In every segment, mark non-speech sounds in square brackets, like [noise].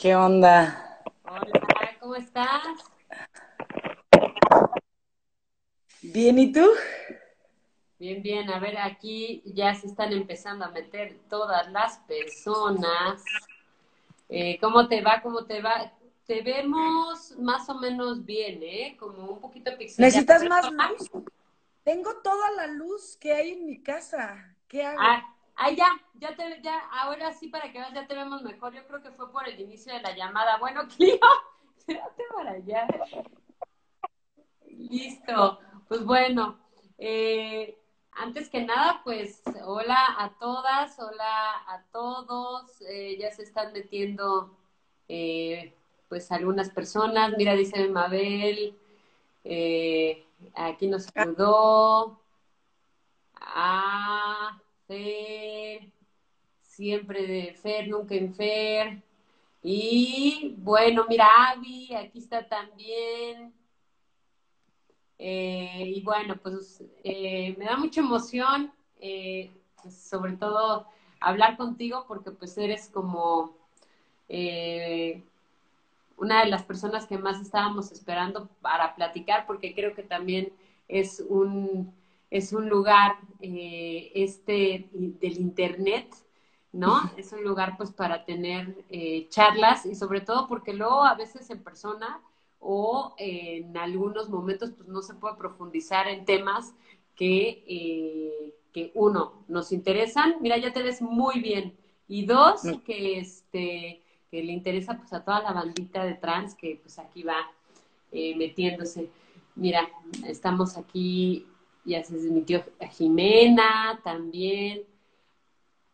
¿Qué onda? Hola, ¿cómo estás? Bien, ¿y tú? Bien, bien. A ver, aquí ya se están empezando a meter todas las personas. Eh, ¿Cómo te va? ¿Cómo te va? Te vemos más o menos bien, ¿eh? Como un poquito pixelado. ¿Necesitas más luz? Tengo toda la luz que hay en mi casa. ¿Qué hago? Ah, ah, ya, ya te, ya, ahora sí para que veas, ya te vemos mejor. Yo creo que fue por el inicio de la llamada. Bueno, [laughs] Clio, quédate para allá. Listo. Pues bueno, eh, antes que nada, pues hola a todas, hola a todos. Eh, ya se están metiendo, eh, pues algunas personas. Mira, dice Mabel, aquí nos saludó. Ah, Fer, siempre de Fer, nunca en Fer. Y bueno, mira, Avi, aquí está también. Eh, y bueno, pues eh, me da mucha emoción, eh, sobre todo hablar contigo porque pues eres como una de las personas que más estábamos esperando para platicar porque creo que también es un, es un lugar este del internet, ¿no? Es un lugar pues para tener charlas y sobre todo porque luego a veces en persona o en algunos momentos pues no se puede profundizar en temas que, eh, que uno, nos interesan, mira, ya te ves muy bien, y dos, que este que le interesa pues a toda la bandita de trans que pues aquí va eh, metiéndose. Mira, estamos aquí, ya se desmitió a Jimena también,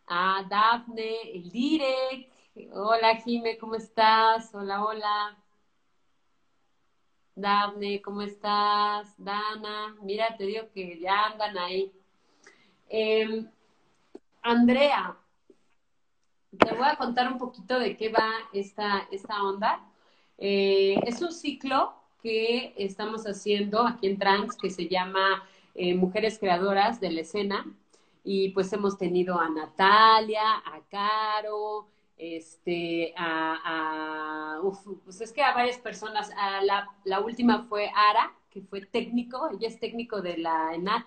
a Dafne, el Direct. Hola Jime, ¿cómo estás? Hola, hola. Dafne, ¿cómo estás? Dana, mira, te digo que ya andan ahí. Em, Andrea, te voy a contar un poquito de qué va esta, esta onda. Eh, es un ciclo que estamos haciendo aquí en Trans que se llama eh, Mujeres Creadoras de la Escena. Y pues hemos tenido a Natalia, a Caro, este, a, pues es que a varias personas, a la, la, última fue Ara, que fue técnico, ella es técnico de la ENAT,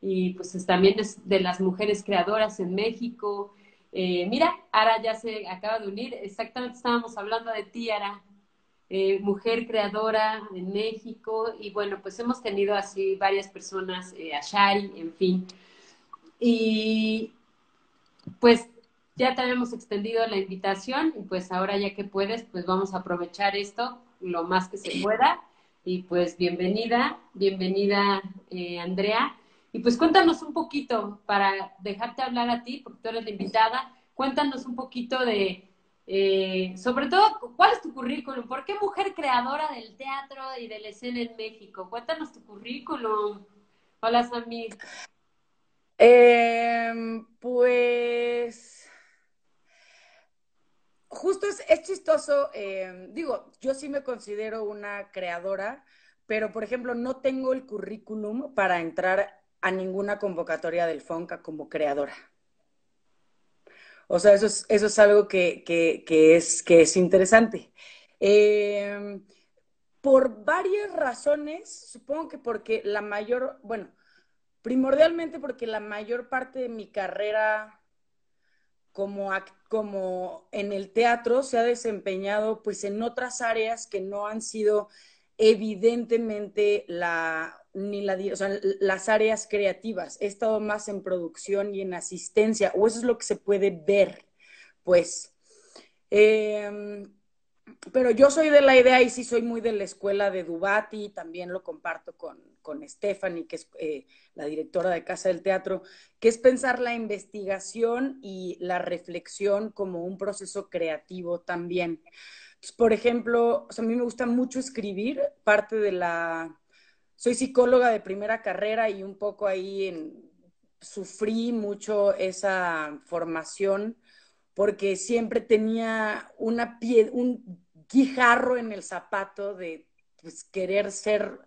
y pues también es de las mujeres creadoras en México. Eh, mira, Ara ya se acaba de unir, exactamente estábamos hablando de ti, Ara, eh, mujer creadora en México, y bueno, pues hemos tenido así varias personas, eh, a Shari, en fin. Y pues ya te habíamos extendido la invitación y pues ahora ya que puedes, pues vamos a aprovechar esto lo más que se pueda. Y pues bienvenida, bienvenida eh, Andrea. Y pues cuéntanos un poquito, para dejarte hablar a ti, porque tú eres la invitada, cuéntanos un poquito de, eh, sobre todo, ¿cuál es tu currículum? ¿Por qué mujer creadora del teatro y de la escena en México? Cuéntanos tu currículum. Hola, Samir. Em, pues justo es, chistoso, eh, digo, yo sí me considero una creadora, pero por ejemplo no tengo el currículum para entrar a ninguna convocatoria del FONCA como creadora. O sea, eso es, eso es algo que, que, es, que es interesante. Eh, por varias razones, supongo que porque la mayor, bueno, primordialmente porque la mayor parte de mi carrera como, como en el teatro se ha desempeñado pues en otras áreas que no han sido evidentemente la ni la, las áreas creativas. He estado más en producción y en asistencia, o eso es lo que se puede ver, pues. Eh, pero yo soy de la idea y sí soy muy de la escuela de Dubati, también lo comparto con, con Stephanie, que es eh, la directora de Casa del Teatro, que es pensar la investigación y la reflexión como un proceso creativo también. por ejemplo, a mí me gusta mucho escribir, parte de la... Soy psicóloga de primera carrera y un poco ahí sufrí mucho esa formación porque siempre tenía una un guijarro en el zapato de pues, querer ser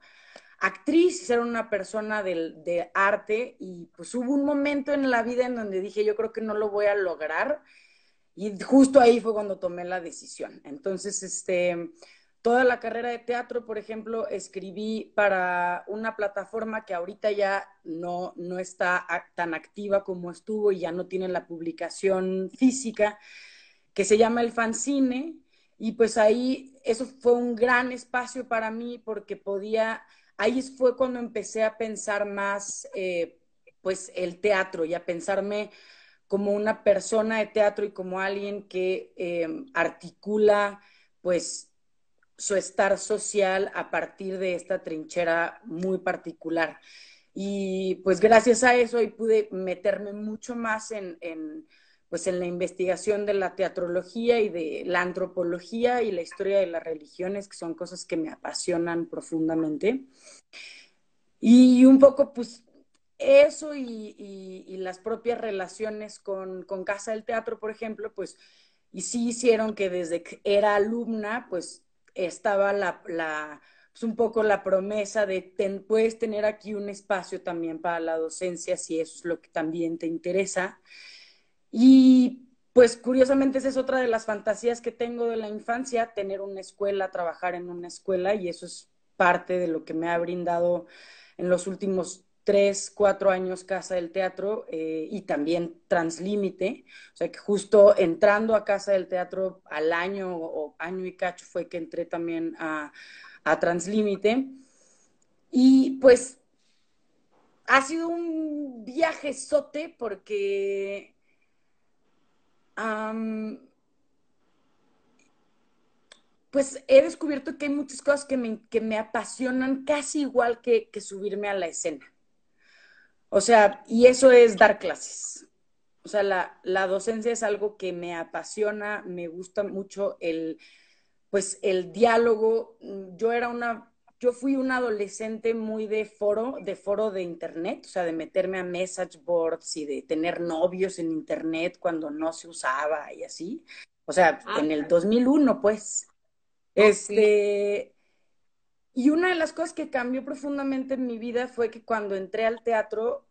actriz, ser una persona de, arte y pues hubo un momento en la vida en donde dije yo creo que no lo voy a lograr Y justo ahí fue cuando tomé la decisión. Entonces, este, toda la carrera de teatro, por ejemplo, escribí para una plataforma que ahorita ya no, no está tan activa como estuvo y ya no tiene la publicación física, que se llama El Fanzine. Y pues ahí eso fue un gran espacio para mí porque podía, ahí fue cuando empecé a pensar más, eh, pues, el teatro y a pensarme como una persona de teatro y como alguien que eh, articula, pues, su estar social a partir de esta trinchera muy particular. Y pues gracias a eso hoy pude meterme mucho más en, pues en la investigación de la teatrología y de la antropología y la historia de las religiones, que son cosas que me apasionan profundamente. Y un poco, pues, eso y, las propias relaciones con, con, Casa del Teatro, por ejemplo, pues, y sí hicieron que desde que era alumna, pues, estaba la, pues un poco la promesa de puedes tener aquí un espacio también para la docencia si eso es lo que también te interesa. Y pues curiosamente esa es otra de las fantasías que tengo de la infancia, tener una escuela, trabajar en una escuela y eso es parte de lo que me ha brindado en los últimos tres, cuatro años Casa del Teatro eh, y también Translímite. O sea que justo entrando a Casa del Teatro al año o año y cacho fue que entré también a, a Translímite. Y pues ha sido un viaje sote porque pues he descubierto que hay muchas cosas que me, que me apasionan casi igual que, que, subirme a la escena. O sea, y eso es dar clases. O sea, la, la, docencia es algo que me apasiona, me gusta mucho el, pues el diálogo. Yo era una yo fui una adolescente muy de foro, de foro de internet, o sea, de meterme a message boards y de tener novios en internet cuando no se usaba y así. O sea, ah, en el 2001, pues. Este, y una de las cosas que cambió profundamente en mi vida fue que cuando entré al teatro,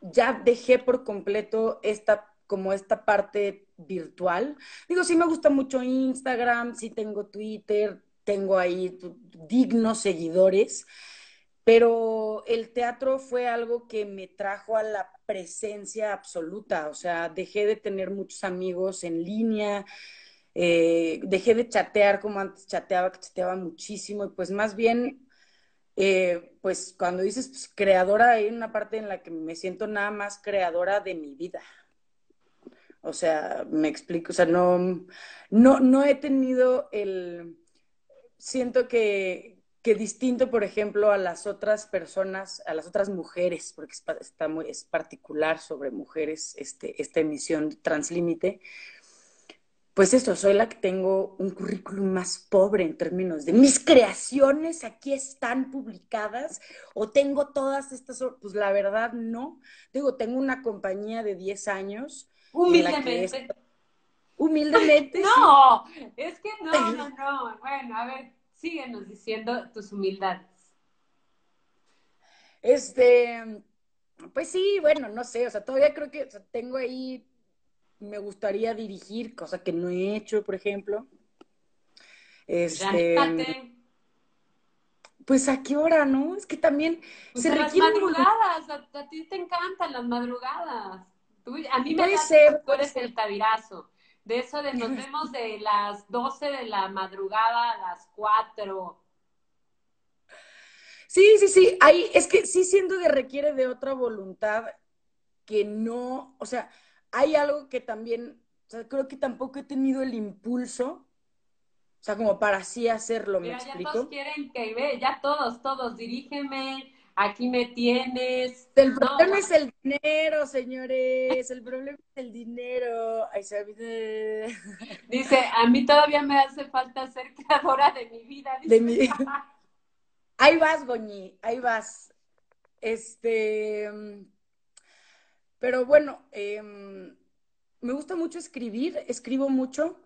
ya dejé por completo esta, como esta parte virtual. Digo, sí me gusta mucho Instagram, sí tengo Twitter, tengo ahí dignos seguidores, pero el teatro fue algo que me trajo a la presencia absoluta, o sea, dejé de tener muchos amigos en línea, eh, dejé de chatear como antes chateaba, que chateaba muchísimo, y pues más bien, eh, pues cuando dices pues, creadora, hay una parte en la que me siento nada más creadora de mi vida. O sea, me explico, o sea, no, no, no he tenido el, siento que, que distinto, por ejemplo, a las otras personas, a las otras mujeres, porque está muy, es particular sobre mujeres este, esta emisión Translímite, pues esto, soy la que tengo un currículum más pobre en términos de mis creaciones aquí están publicadas o tengo todas estas, pues la verdad no. Digo, tengo una compañía de 10 años. Humildemente. Humildemente. [laughs] no, es que no, no, no. Bueno, a ver, síguenos diciendo tus humildades. Este, pues sí, bueno, no sé, o sea, todavía creo que tengo ahí, me gustaría dirigir, cosa que no he hecho, por ejemplo. Este, pues a qué hora, ¿no? Es que también pues se las madrugadas, a, ti te encantan las madrugadas. a mí me ser, tú eres el tabirazo de eso de nos vemos de las 12 de la madrugada a las 4. Sí, sí, sí, ahí es que sí siento que requiere de otra voluntad que no, o sea, hay algo que también, o sea, creo que tampoco he tenido el impulso, o sea, como para así hacerlo, ¿me explico? Ya todos quieren que ve, ya todos, todos, dirígeme, aquí me tienes. El problema es el dinero, señores. El problema es el dinero. Ay, se Dice, a mí todavía me hace falta ser creadora de mi vida. De mi... [laughs] Ahí vas, Goñi, ahí vas. Este, pero bueno, em, me gusta mucho escribir, escribo mucho.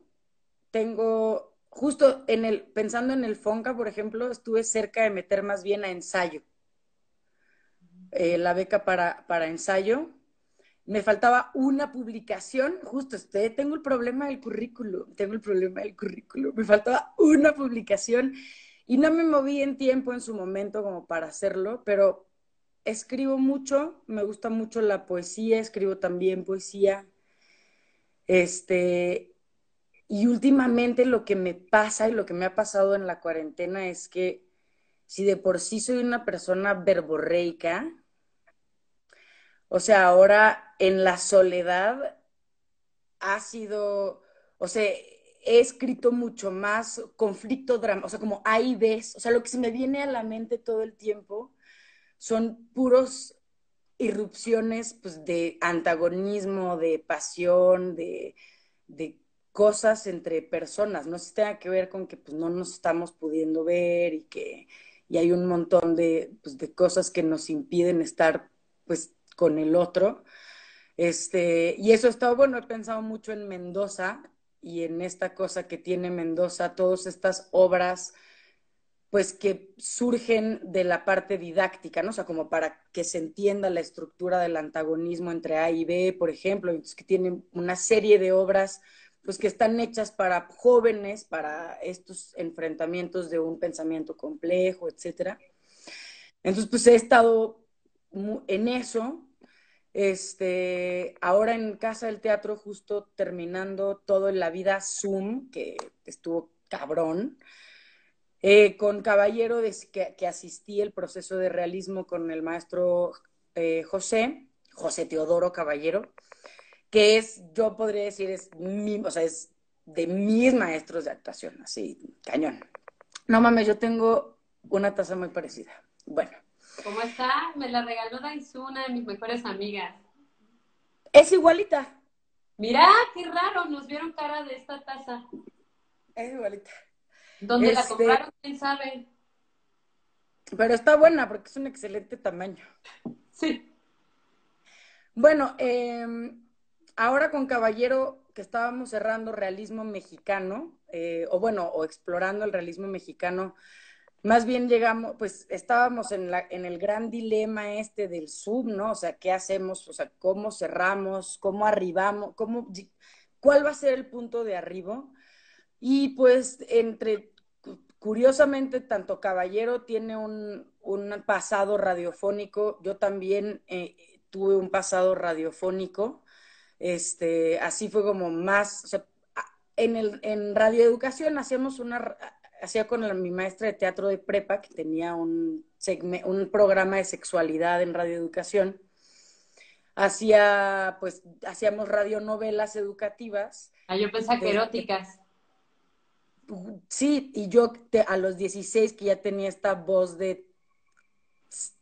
Tengo, justo en el, pensando en el Fonca, por ejemplo, estuve cerca de meter más bien a ensayo eh, la beca para, para ensayo. me faltaba una publicación, justo este, tengo el problema del currículum, tengo el problema del currículum, me faltaba una publicación y no me moví en tiempo en su momento como para hacerlo, pero escribo mucho, me gusta mucho la poesía, escribo también poesía. Este, y últimamente lo que me pasa y lo que me ha pasado en la cuarentena es que si de por sí soy una persona verborreica, o sea, ahora en la soledad ha sido, o sea, he escrito mucho más conflicto, drama, o sea, como ahí ves, o sea, lo que se me viene a la mente todo el tiempo son puros irrupciones pues, de antagonismo, de pasión, de, cosas entre personas. No si tenga que ver con que pues, no nos estamos pudiendo ver y que y hay un montón de, pues, de cosas que nos impiden estar pues, con el otro. Este, y eso está bueno, he pensado mucho en Mendoza y en esta cosa que tiene Mendoza, todas estas obras pues que surgen de la parte didáctica, ¿no? O sea, como para que se entienda la estructura del antagonismo entre A y B, por ejemplo, que tienen una serie de obras pues que están hechas para jóvenes, para estos enfrentamientos de un pensamiento complejo, etcétera. Entonces, pues he estado en eso. Este, ahora en Casa del Teatro, justo terminando todo en la vida Zoom, que estuvo cabrón. Eh, con Caballero, que, asistí el proceso de realismo con el maestro eh, José, José Teodoro Caballero, que es, yo podría decir, es, mi, o sea, es de mis maestros de actuación, así, cañón. No mames, yo tengo una taza muy parecida. Bueno. ¿Cómo está? Me la regaló Daisu, una de mis mejores amigas. Es igualita. Mira, qué raro, nos vieron cara de esta taza. Es igualita. ¿Dónde la este, compraron? ¿Quién sabe? Pero está buena porque es un excelente tamaño. Sí. Bueno, em, ahora con Caballero, que estábamos cerrando realismo mexicano, eh, o bueno, o explorando el realismo mexicano, más bien llegamos, pues estábamos en, la, en el gran dilema este del sub, ¿no? O sea, ¿qué hacemos? O sea, ¿cómo cerramos? ¿Cómo arribamos? ¿Cómo, ¿Cuál va a ser el punto de arribo? Y pues entre, curiosamente, tanto Caballero tiene un, pasado radiofónico, yo también eh, tuve un pasado radiofónico, este, así fue como más, o sea, en, el, en radioeducación hacíamos una, hacía con mi maestra de teatro de prepa, que tenía un, un programa de sexualidad en radioeducación, hacía, pues, hacíamos radionovelas educativas. Ah, yo pensaba que eróticas sí, y yo a los 16 que ya tenía esta voz de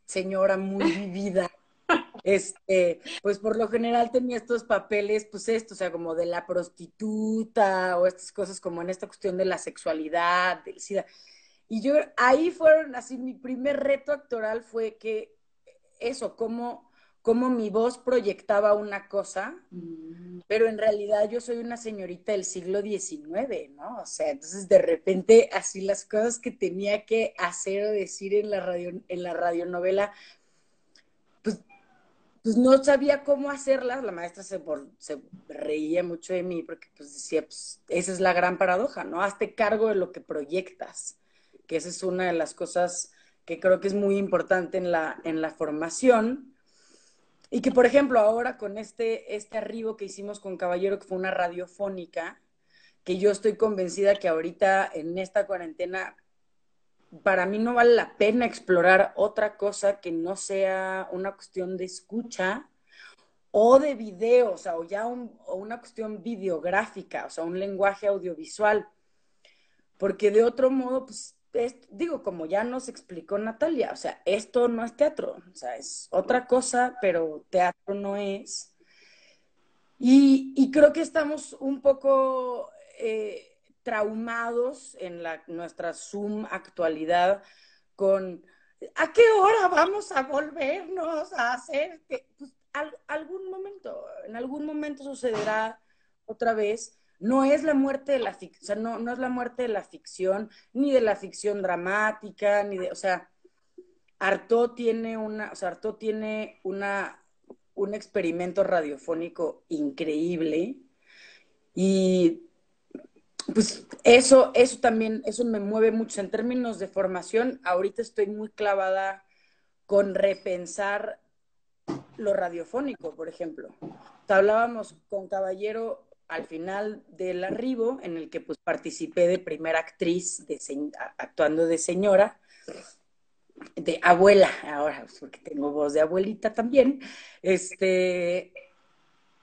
señora muy [laughs] vivida, este, pues por lo general tenía estos papeles, pues esto, o sea, como de la prostituta o estas cosas como en esta cuestión de la sexualidad, del SIDA. Y yo ahí fueron así, mi primer reto actoral fue que eso, como cómo mi voz proyectaba una cosa, mm. pero en realidad yo soy una señorita del siglo XIX, ¿no? O sea, entonces de repente así las cosas que tenía que hacer o decir en la, radio, en la radionovela, pues, pues no sabía cómo hacerlas. La maestra se, se reía mucho de mí porque pues decía, pues esa es la gran paradoja, ¿no? Hazte cargo de lo que proyectas, que esa es una de las cosas que creo que es muy importante en la, en la formación y que, por ejemplo, ahora con este, este arribo que hicimos con Caballero, que fue una radiofónica, que yo estoy convencida que ahorita en esta cuarentena, para mí no vale la pena explorar otra cosa que no sea una cuestión de escucha o de video, o sea, o ya o una cuestión videográfica, o sea, un lenguaje audiovisual. Porque de otro modo, pues digo, como ya nos explicó Natalia, o sea, esto no es teatro, o sea, es otra cosa, pero teatro no es. Y, creo que estamos un poco eh, traumados en la, nuestra Zoom actualidad con ¿a qué hora vamos a volvernos a hacer? Pues, algún momento, en algún momento sucederá otra vez no es la muerte de la ficción, no, no es la muerte de la ficción, ni de la ficción dramática, ni de, o sea, Artaud tiene una, o sea, tiene una, un experimento radiofónico increíble y pues eso, eso también, eso me mueve mucho en términos de formación. Ahorita estoy muy clavada con repensar lo radiofónico, por ejemplo. Hablábamos con Caballero al final del arribo, en el que pues participé de primera actriz de actuando de señora, de abuela, ahora pues, porque tengo voz de abuelita también, este,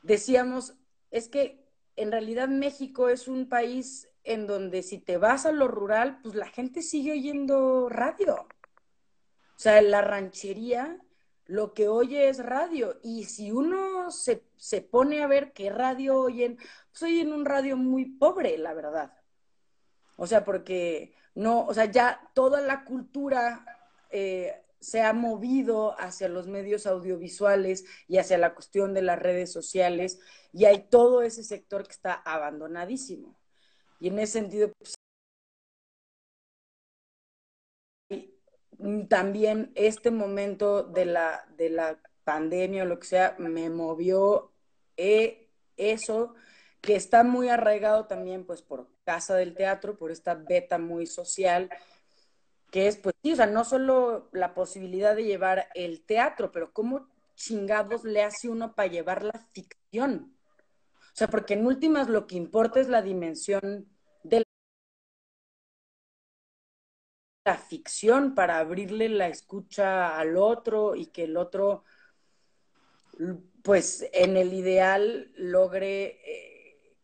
decíamos, es que en realidad México es un país en donde si te vas a lo rural, pues la gente sigue oyendo radio. O sea, la ranchería lo que oye es radio. Y si uno se, se pone a ver qué radio oyen, pues oyen un radio muy pobre, la verdad. O sea, porque no, o sea, ya toda la cultura eh, se ha movido hacia los medios audiovisuales y hacia la cuestión de las redes sociales, y hay todo ese sector que está abandonadísimo. Y en ese sentido, pues, también este momento de la, de la pandemia o lo que sea me movió eh, eso que está muy arraigado también pues por Casa del Teatro, por esta beta muy social, que es pues sí, o sea, no solo la posibilidad de llevar el teatro, pero cómo chingados le hace uno para llevar la ficción. O sea, porque en últimas lo que importa es la dimensión la ficción para abrirle la escucha al otro y que el otro, pues en el ideal, logre, eh,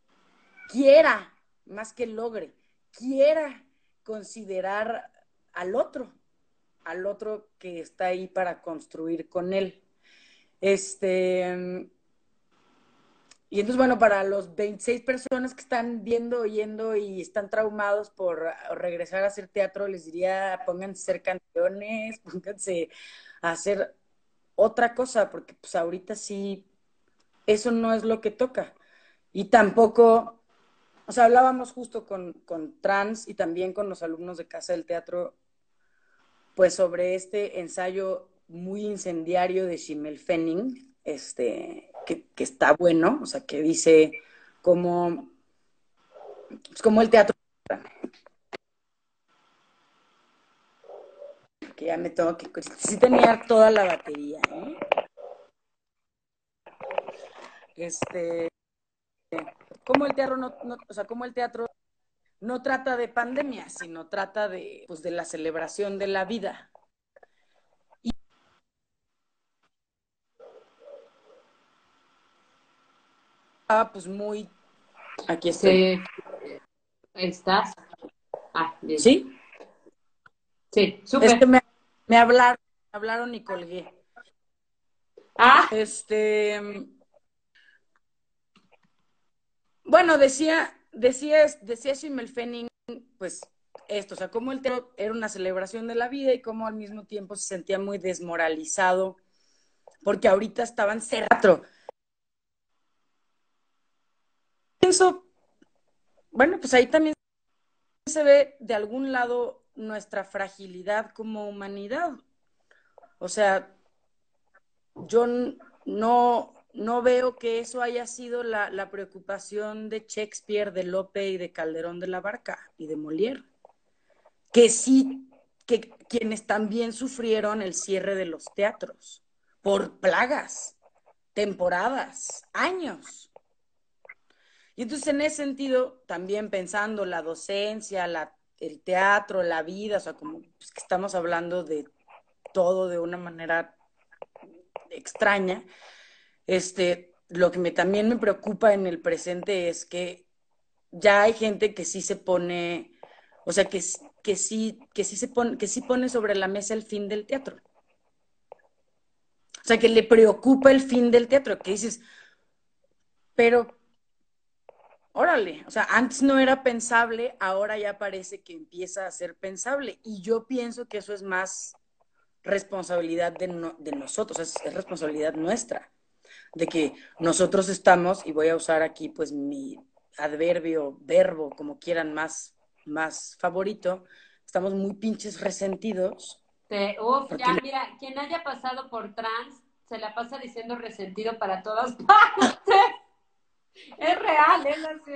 quiera, más que logre, quiera considerar al otro, al otro que está ahí para construir con él. Este, y entonces, bueno, para los 26 personas que están viendo, oyendo y están traumados por regresar a hacer teatro, les diría, pónganse a hacer canciones, [laughs] pónganse a hacer otra cosa, porque pues ahorita sí, eso no es lo que toca. Y tampoco, o sea, hablábamos justo con, con trans y también con los alumnos de Casa del Teatro, pues sobre este ensayo muy incendiario de Shimel Fenning, este, que, está bueno, o sea, que dice cómo, pues como el teatro. Que ya me tengo que. Sí tenía toda la batería, ¿eh? Este. Como el teatro no, o sea, como el teatro no trata de pandemia, sino trata de, pues, de la celebración de la vida. Ah, pues muy. Aquí estoy. ¿Estás? Ah, bien. ¿Sí? Sí, súper. me, me hablaron, me hablaron y colgué. Ah. Este. Bueno, decía, decía, decía Shimel Fenning, pues esto, o sea, como el teatro era una celebración de la vida y como al mismo tiempo se sentía muy desmoralizado, porque ahorita estaban cerrando pienso, bueno, pues ahí también se ve de algún lado nuestra fragilidad como humanidad. O sea, yo no, no veo que eso haya sido la, la, preocupación de Shakespeare, de Lope y de Calderón de la Barca y de Molière. Que sí, que quienes también sufrieron el cierre de los teatros por plagas, temporadas, años. Y entonces en ese sentido, también pensando la docencia, la, el teatro, la vida, o sea, como pues, que estamos hablando de todo de una manera extraña, este, lo que me, también me preocupa en el presente es que ya hay gente que sí se pone, o sea, que, que sí, que sí se pone, que sí pone sobre la mesa el fin del teatro. O sea, que le preocupa el fin del teatro, que dices, pero órale, o sea, antes no era pensable, ahora ya parece que empieza a ser pensable. Y yo pienso que eso es más responsabilidad de, nosotros, es, responsabilidad nuestra, de que nosotros estamos, y voy a usar aquí pues mi adverbio, verbo, como quieran más, más favorito, estamos muy pinches resentidos. uf, ya, mira, quien haya pasado por trans se la pasa diciendo resentido para todas [laughs] partes. Es real, es así.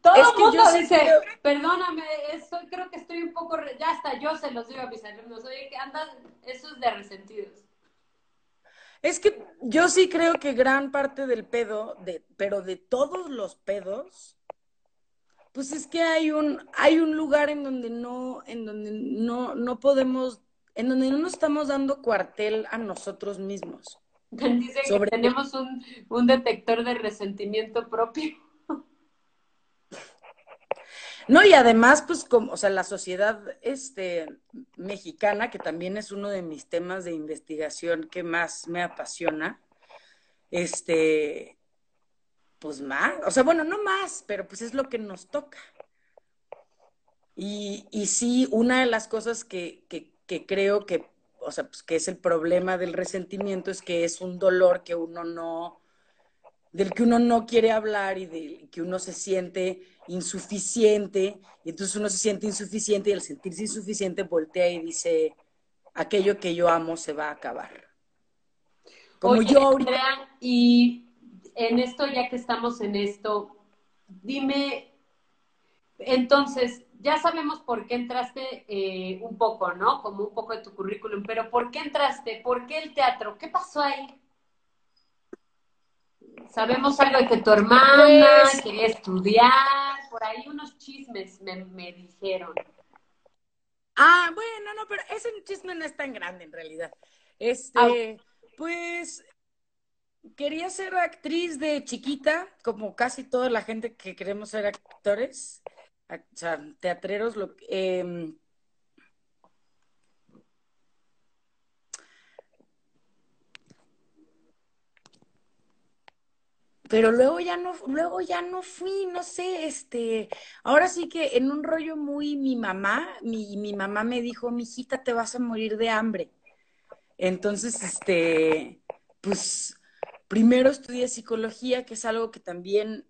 Todo el mundo dice, perdóname, eso creo que estoy un poco, ya hasta yo se los digo a mis alumnos, oye, que andan, eso es de resentidos. Es que yo sí creo que gran parte del pedo, de, pero de todos los pedos, pues es que hay un, hay un lugar en donde no, en donde no, no podemos, en donde no nos estamos dando cuartel a nosotros mismos. Dice que tenemos un, un detector de resentimiento propio. No, y además, pues, como, o sea, la sociedad este, mexicana, que también es uno de mis temas de investigación que más me apasiona, este, pues más, o sea, bueno, no más, pero pues es lo que nos toca. Y, y sí, una de las cosas que, que, que creo que, o sea, pues que es el problema del resentimiento es que es un dolor que uno no, del que uno no quiere hablar y del que uno se siente insuficiente, y entonces uno se siente insuficiente y al sentirse insuficiente voltea y dice, aquello que yo amo se va a acabar. Como yo ahorita... y en esto, ya que estamos en esto, dime, entonces, ya sabemos por qué entraste eh, un poco, ¿no? Como un poco de tu currículum, pero ¿por qué entraste? ¿Por qué el teatro? ¿Qué pasó ahí? Sabemos algo de que tu hermana pues, quería estudiar, por ahí unos chismes me, dijeron. Ah, bueno, no, pero ese chisme no es tan grande en realidad. Este, ah. pues quería ser actriz de chiquita, como casi toda la gente que queremos ser actores, o sea, teatreros, lo, eh, pero luego ya no, luego ya no fui, no sé, este, ahora sí que en un rollo muy mi mamá, mi, mi mamá me dijo, mi hijita, te vas a morir de hambre. Entonces, este, pues, primero estudié psicología, que es algo que también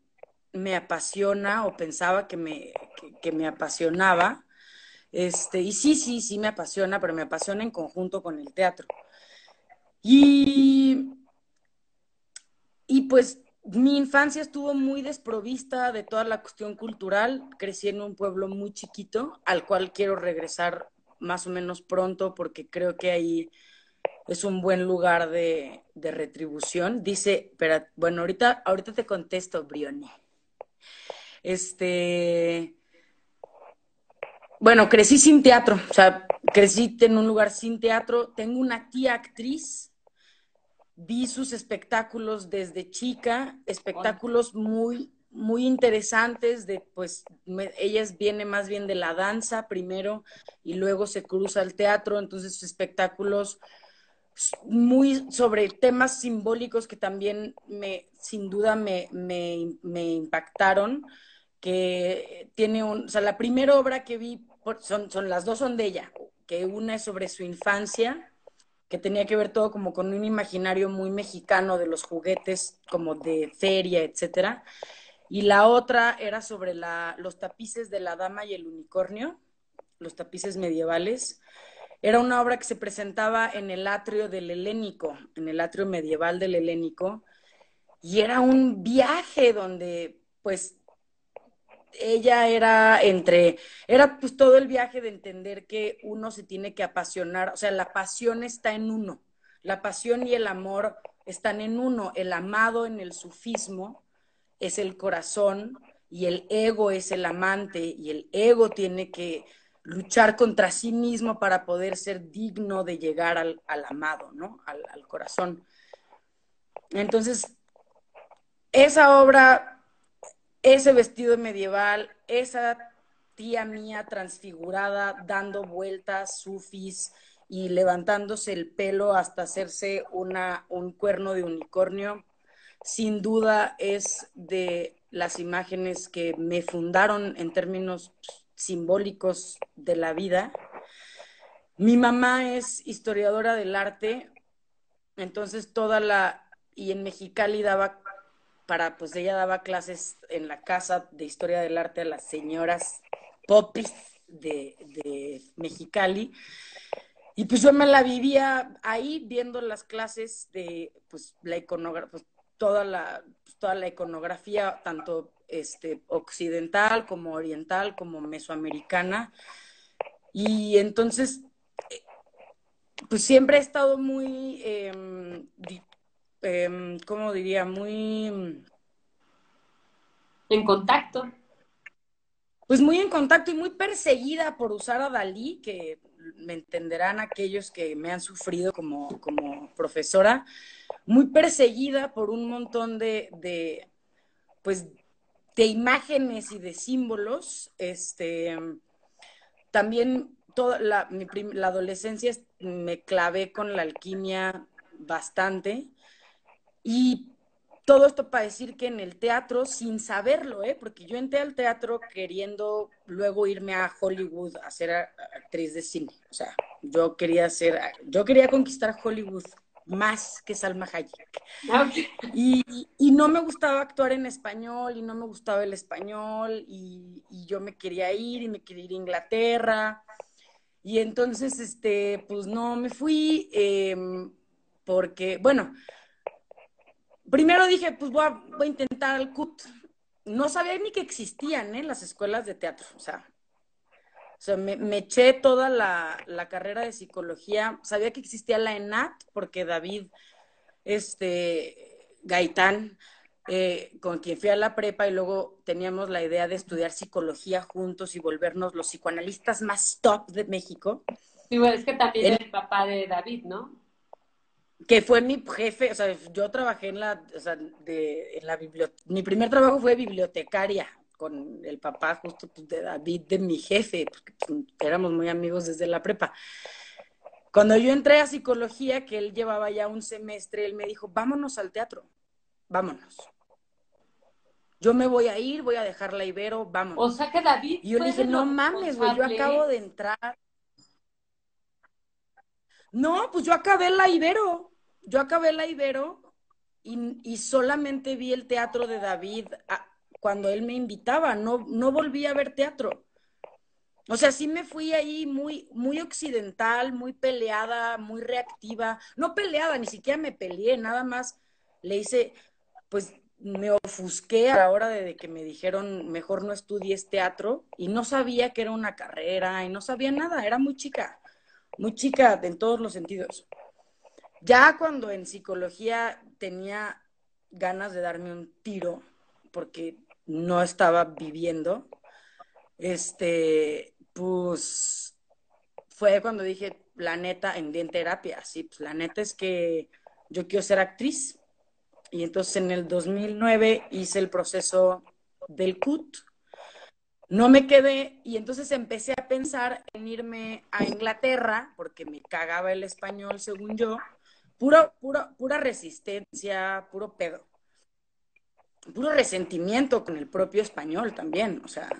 me apasiona o pensaba que me, que me apasionaba. Este, y sí, sí, sí me apasiona, pero me apasiona en conjunto con el teatro. Y, y pues mi infancia estuvo muy desprovista de toda la cuestión cultural. Crecí en un pueblo muy chiquito, al cual quiero regresar más o menos pronto porque creo que ahí es un buen lugar de, retribución. Dice, pero bueno, ahorita, ahorita te contesto, Brione. Este, bueno, crecí sin teatro, o sea, crecí en un lugar sin teatro. Tengo una tía actriz vi sus espectáculos desde chica, espectáculos muy, muy interesantes, de pues ella viene más bien de la danza primero y luego se cruza al teatro, entonces espectáculos muy sobre temas simbólicos que también me, sin duda me, me, impactaron, que tiene un, o sea, la primera obra que vi, son, son las dos son de ella, que una es sobre su infancia, que tenía que ver todo como con un imaginario muy mexicano de los juguetes, como de feria, etcétera. Y la otra era sobre la, los tapices de la dama y el unicornio, los tapices medievales. Era una obra que se presentaba en el atrio del Helénico, en el atrio medieval del Helénico, y era un viaje donde pues ella era entre, era pues todo el viaje de entender que uno se tiene que apasionar, o sea, la pasión está en uno, la pasión y el amor están en uno, el amado en el sufismo es el corazón y el ego es el amante y el ego tiene que luchar contra sí mismo para poder ser digno de llegar al, amado, ¿no? Al, al corazón. Entonces, esa obra ese vestido medieval, esa tía mía transfigurada dando vueltas, sufis y levantándose el pelo hasta hacerse una, un cuerno de unicornio, sin duda es de las imágenes que me fundaron en términos simbólicos de la vida. Mi mamá es historiadora del arte, entonces toda la, y en Mexicali daba para, pues ella daba clases en la casa de historia del arte a las señoras popis de, Mexicali. Y pues yo me la vivía ahí viendo las clases de pues la iconografía, pues, toda la, pues, toda la iconografía, tanto este, occidental como oriental, como mesoamericana. Y entonces, eh, pues siempre he estado muy, eh, eh, ¿cómo diría? Muy... En contacto. Pues muy en contacto y muy perseguida por usar a Dalí, que me entenderán aquellos que me han sufrido como, como profesora, muy perseguida por un montón de, de, pues, de imágenes y de símbolos. Este, también toda la, adolescencia me clavé con la alquimia bastante y todo esto para decir que en el teatro, sin saberlo, ¿eh? porque yo entré al teatro queriendo luego irme a Hollywood a ser actriz de cine. O sea, yo quería ser, yo quería conquistar Hollywood más que Salma Hayek. Ah, y, y, no me gustaba actuar en español y no me gustaba el español y, y, yo me quería ir y me quería ir a Inglaterra. Y entonces, este, pues no me fui eh, porque, bueno, primero dije, pues voy a, voy a intentar el CUT. No sabía ni que existían ¿eh? las escuelas de teatro, o sea, o sea me, me eché toda la, la, carrera de psicología. Sabía que existía la ENAT, porque David este, Gaitán, eh, con quien fui a la prepa, y luego teníamos la idea de estudiar psicología juntos y volvernos los psicoanalistas más top de México. Sí, bueno, es que también el, el papá de David, ¿no? que fue mi jefe, o sea, yo trabajé en la, o sea, de, en la biblioteca, mi primer trabajo fue bibliotecaria con el papá justo pues, de David, de mi jefe, porque pues, éramos muy amigos desde la prepa. Cuando yo entré a psicología, que él llevaba ya un semestre, él me dijo, vámonos al teatro, vámonos. Yo me voy a ir, voy a dejar la Ibero, vámonos. O sea que David. Y yo le dije, no mames, güey, yo acabo de entrar. No, pues yo acabé la Ibero yo acabé la Ibero y, solamente vi el teatro de David cuando él me invitaba, no, no volví a ver teatro. O sea, sí me fui ahí muy, muy occidental, muy peleada, muy reactiva. No peleada, ni siquiera me peleé, nada más le hice, pues me ofusqué a la hora de que me dijeron mejor no estudies teatro y no sabía que era una carrera y no sabía nada, era muy chica, muy chica en todos los sentidos. Ya cuando en psicología tenía ganas de darme un tiro, porque no estaba viviendo, este, pues fue cuando dije, la neta, en, en terapia, sí, pues la neta es que yo quiero ser actriz. Y entonces en el 2009 hice el proceso del CUT. No me quedé y entonces empecé a pensar en irme a Inglaterra, porque me cagaba el español, según yo, puro, puro, pura resistencia, puro pedo. Puro resentimiento con el propio español también, o sea,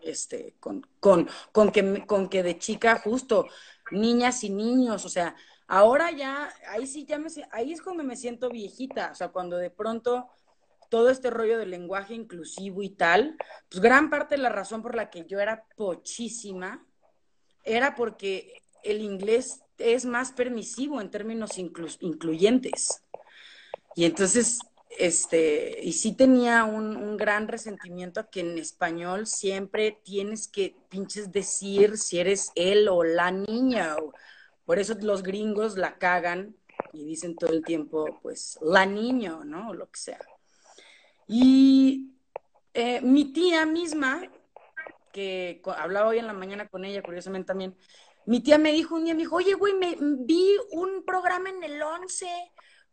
este, con, con, con, que, con que de chica justo, niñas y niños, o sea, ahora ya, ahí sí ya me, ahí es cuando me siento viejita, o sea, cuando de pronto todo este rollo del lenguaje inclusivo y tal, pues gran parte de la razón por la que yo era pochísima era porque el inglés es más permisivo en términos incluyentes. Y entonces, este, y sí tenía un, gran resentimiento que en español siempre tienes que pinches decir si eres él o la niña. O, por eso los gringos la cagan y dicen todo el tiempo, pues, la niña, ¿no? O lo que sea. Y eh, mi tía misma, que hablaba hoy en la mañana con ella, curiosamente también, mi tía me dijo un día, me dijo, oye, güey, me vi un programa en el 11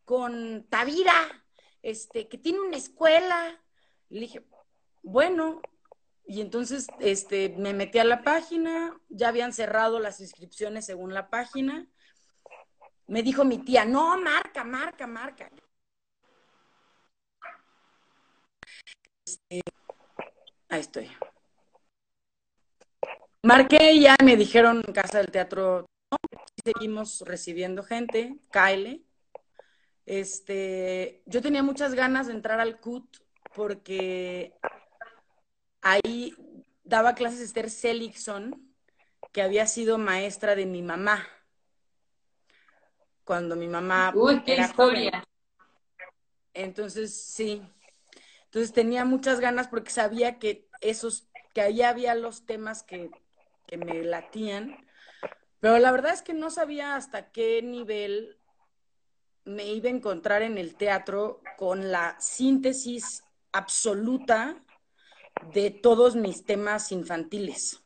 con Tavira, este, que tiene una escuela. Le dije, bueno, y entonces este, me metí a la página, ya habían cerrado las inscripciones según la página. Me dijo mi tía, no, marca, marca, marca. Este, ahí estoy. Marqué y ya me dijeron en casa del teatro, no, seguimos recibiendo gente, Kyle. Este, yo tenía muchas ganas de entrar al CUT porque ahí daba clases Esther Seligson, que había sido maestra de mi mamá. cuando mi mamá Uy, qué historia. Entonces, sí. Entonces tenía muchas ganas porque sabía que esos, que ahí había los temas que, que me latían. Pero la verdad es que no sabía hasta qué nivel me iba a encontrar en el teatro con la síntesis absoluta de todos mis temas infantiles.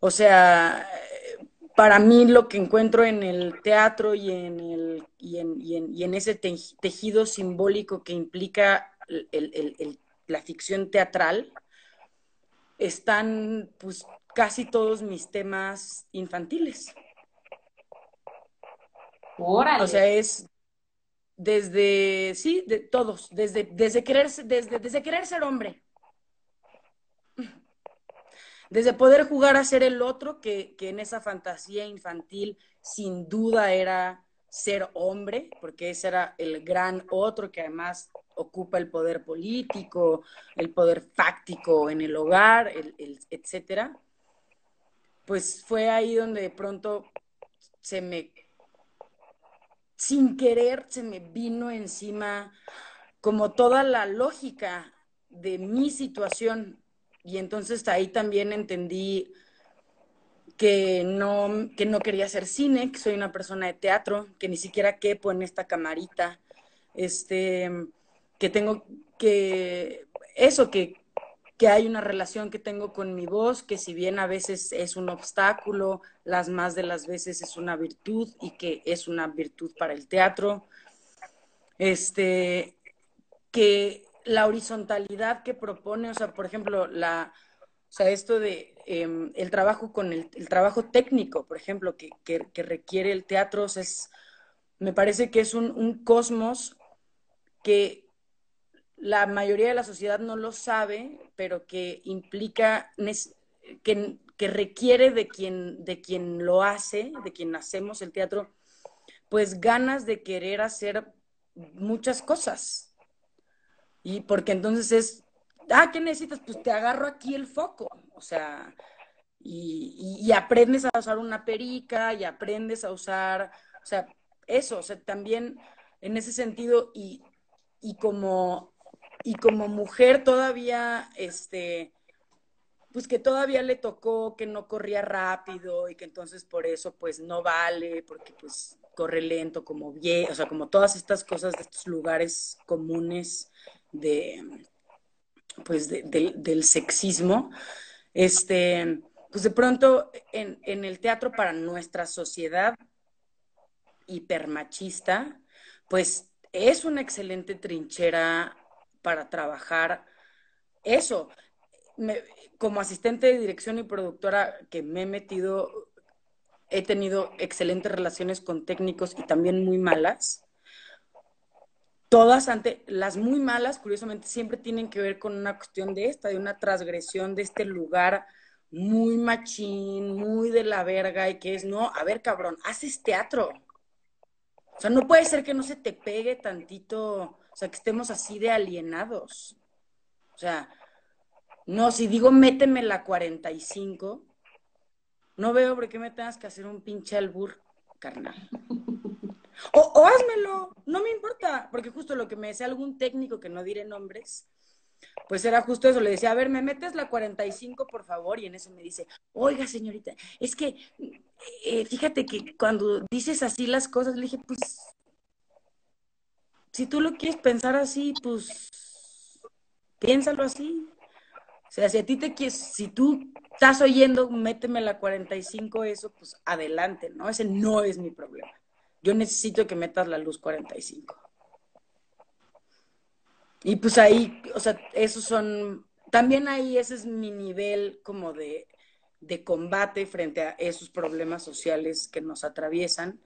O sea, para mí lo que encuentro en el teatro y en, el, y en, y en, ese tejido simbólico que implica la ficción teatral, están pues casi todos mis temas infantiles. O sea, es desde, sí, de todos, desde, desde, querer, desde, desde querer ser hombre. Desde poder jugar a ser el otro, que, que en esa fantasía infantil sin duda era ser hombre, porque ese era el gran otro que además ocupa el poder político, el poder fáctico en el hogar, el, el, etcétera. Pues fue ahí donde de pronto se me sin querer se me vino encima como toda la lógica de mi situación. Y entonces ahí también entendí que no, que no quería hacer cine, que soy una persona de teatro, que ni siquiera quepo en esta camarita, este, que tengo que, eso, que que hay una relación que tengo con mi voz, que si bien a veces es un obstáculo, las más de las veces es una virtud y que es una virtud para el teatro. Este, que la horizontalidad que propone, o sea, por ejemplo, la, o sea, esto de em, el trabajo con el, trabajo técnico, por ejemplo, que, que, requiere el teatro, es, me parece que es un, un cosmos que, la mayoría de la sociedad no lo sabe, pero que implica, que, requiere de quien, de quien lo hace, de quien hacemos el teatro, pues ganas de querer hacer muchas cosas. Y porque entonces es, ah, ¿qué necesitas? Pues te agarro aquí el foco. O sea, y, y, aprendes a usar una perica y aprendes a usar, o sea, eso, o sea, también en ese sentido y, y como y como mujer todavía, este, pues que todavía le tocó que no corría rápido y que entonces por eso pues no vale, porque pues corre lento como bien, o sea, como todas estas cosas de estos lugares comunes de, pues del sexismo, este, pues de pronto en, en el teatro para nuestra sociedad hipermachista, pues es una excelente trinchera para trabajar eso. como asistente de dirección y productora que me he metido, he tenido excelentes relaciones con técnicos y también muy malas. Todas ante las muy malas, curiosamente, siempre tienen que ver con una cuestión de esta, de una transgresión de este lugar muy machín, muy de la verga y que es, no, a ver, cabrón, haces teatro. O sea, no puede ser que no se te pegue tantito o sea, que estemos así de alienados. O sea, no, si digo méteme la 45, no veo por qué me tengas que hacer un pinche albur, carnal. O, o házmelo, no me importa, porque justo lo que me decía algún técnico que no diré nombres, pues era justo eso, le decía, a ver, me metes la 45, por favor, y en eso me dice, oiga, señorita, es que, eh, fíjate que cuando dices así las cosas, le dije, pues, si tú lo quieres pensar así, pues piénsalo así. O sea, si a ti te quieres, si tú estás oyendo, méteme la 45, eso, pues adelante, ¿no? Ese no es mi problema. Yo necesito que metas la luz 45. Y pues ahí, o sea, esos son, también ahí ese es mi nivel como de, de combate frente a esos problemas sociales que nos atraviesan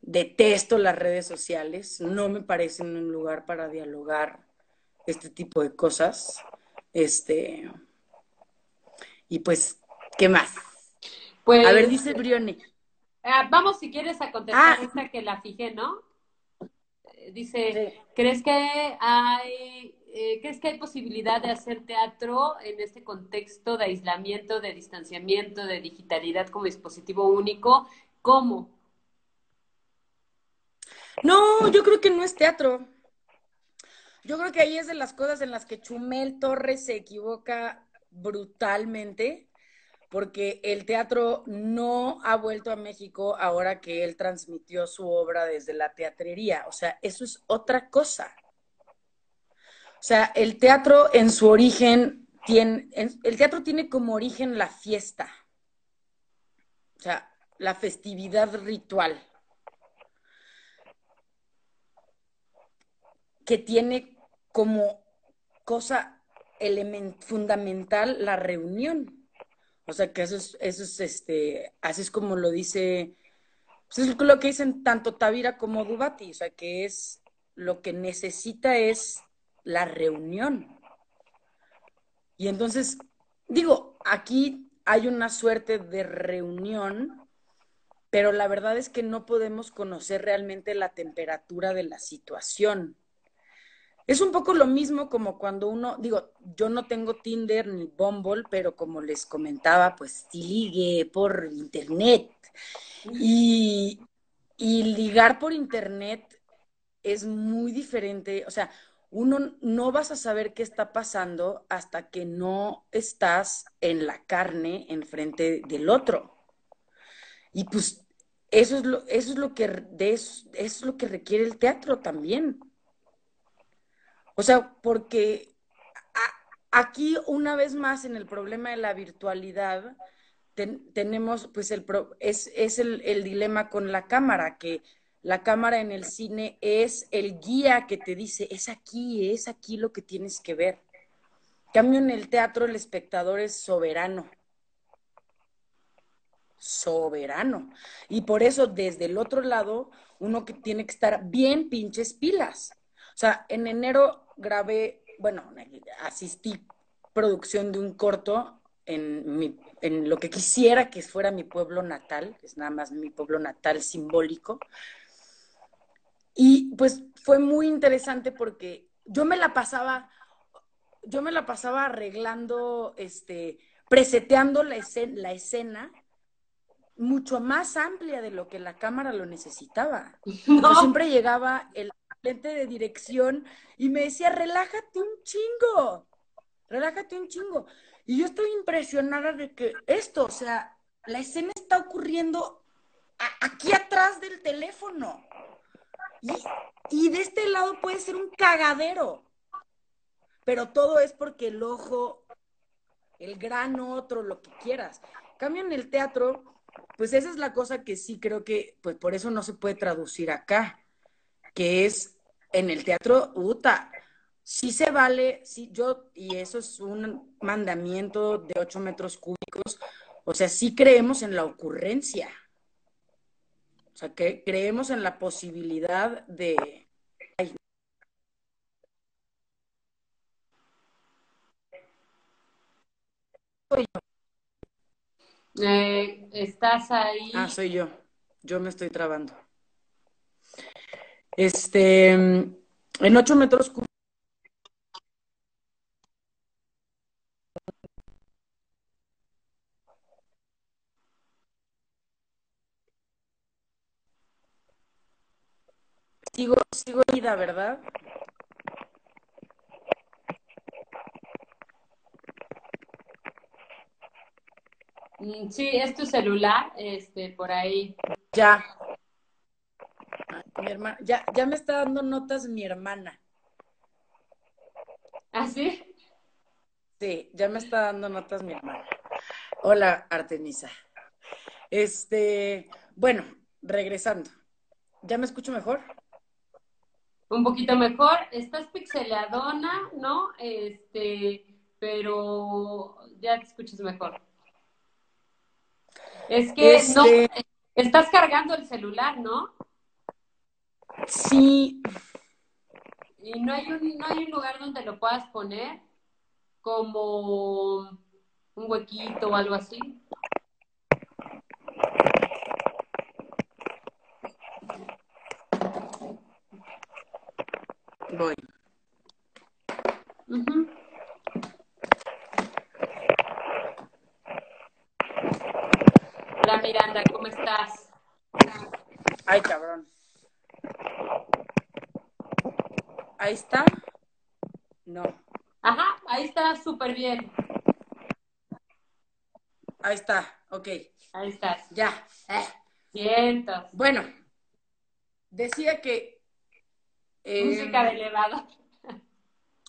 detesto las redes sociales, no me parecen un lugar para dialogar este tipo de cosas. Este, y pues, ¿qué más? Pues, a ver, dice Brione. Ah, vamos, si quieres, a contestar ah. esta que la fijé, ¿no? Eh, dice, ¿crees que hay eh, ¿crees que hay posibilidad de hacer teatro en este contexto de aislamiento, de distanciamiento, de digitalidad como dispositivo único? ¿Cómo? No, yo creo que no es teatro. Yo creo que ahí es de las cosas en las que Chumel Torres se equivoca brutalmente, porque el teatro no ha vuelto a México ahora que él transmitió su obra desde la teatrería. O sea, eso es otra cosa. O sea, el teatro en su origen tiene, el teatro tiene como origen la fiesta. O sea, la festividad ritual. Que tiene como cosa fundamental la reunión. O sea, que eso es, eso es este, así es como lo dice, pues es lo que dicen tanto Tavira como Dubati, o sea, que es lo que necesita es la reunión. Y entonces, digo, aquí hay una suerte de reunión, pero la verdad es que no podemos conocer realmente la temperatura de la situación. Es un poco lo mismo como cuando uno, digo, yo no tengo Tinder ni Bumble, pero como les comentaba, pues sí ligue por internet. Y, ligar por internet es muy diferente. O sea, uno no vas a saber qué está pasando hasta que no estás en la carne enfrente del otro. Y pues eso es lo, eso es lo que de eso es lo que requiere el teatro también. O sea, porque aquí una vez más en el problema de la virtualidad tenemos pues el es, el, el, dilema con la cámara, que la cámara en el cine es el guía que te dice, es aquí, es aquí lo que tienes que ver. Cambio en el teatro el espectador es soberano. Soberano. Y por eso desde el otro lado uno que tiene que estar bien pinches pilas. O sea, en enero grabé, bueno, asistí producción de un corto en, mi, en lo que quisiera que fuera mi pueblo natal, que es nada más mi pueblo natal simbólico. Y pues fue muy interesante porque yo me la pasaba, yo me la pasaba arreglando, este, preseteando la escena, la escena mucho más amplia de lo que la cámara lo necesitaba. [laughs] Yo siempre llegaba el de dirección y me decía, relájate un chingo, relájate un chingo. Y yo estoy impresionada de que esto, o sea, la escena está ocurriendo aquí atrás del teléfono. Y, y de este lado puede ser un cagadero. Pero todo es porque el ojo, el gran otro, lo que quieras. Cambio en el teatro, pues esa es la cosa que sí creo que, pues por eso no se puede traducir acá que es en el teatro, Uta, sí se vale, sí, yo, y eso es un mandamiento de ocho metros cúbicos, o sea, sí creemos en la ocurrencia. O sea, que creemos en la posibilidad de... soy yo. Eh, ¿Estás ahí? Ah, soy yo. Yo me estoy trabando. Este, en ocho metros cúbicos. Sigo, sigo ida, ¿verdad? Mm, sí, es tu celular, este, por ahí. Ya, mi hermana, ya, ya me está dando notas mi hermana. ¿Ah, sí? Sí, ya me está dando notas mi hermana. Hola, Artemisa. Este, bueno, regresando. ¿Ya me escucho mejor? Un poquito mejor. Estás pixeladona, ¿no? Este, pero ya te escuchas mejor. Es que no, este estás cargando el celular, ¿no? Sí. Y no hay un, no hay un lugar donde lo puedas poner como un huequito o algo así. Voy. Hola Miranda, ¿cómo estás? Ay, cabrón. Ahí está. No. Ajá, ahí está súper bien. Ahí está, ok. Ahí estás. Ya. Eh. Bueno, decía que... eh, música de elevador.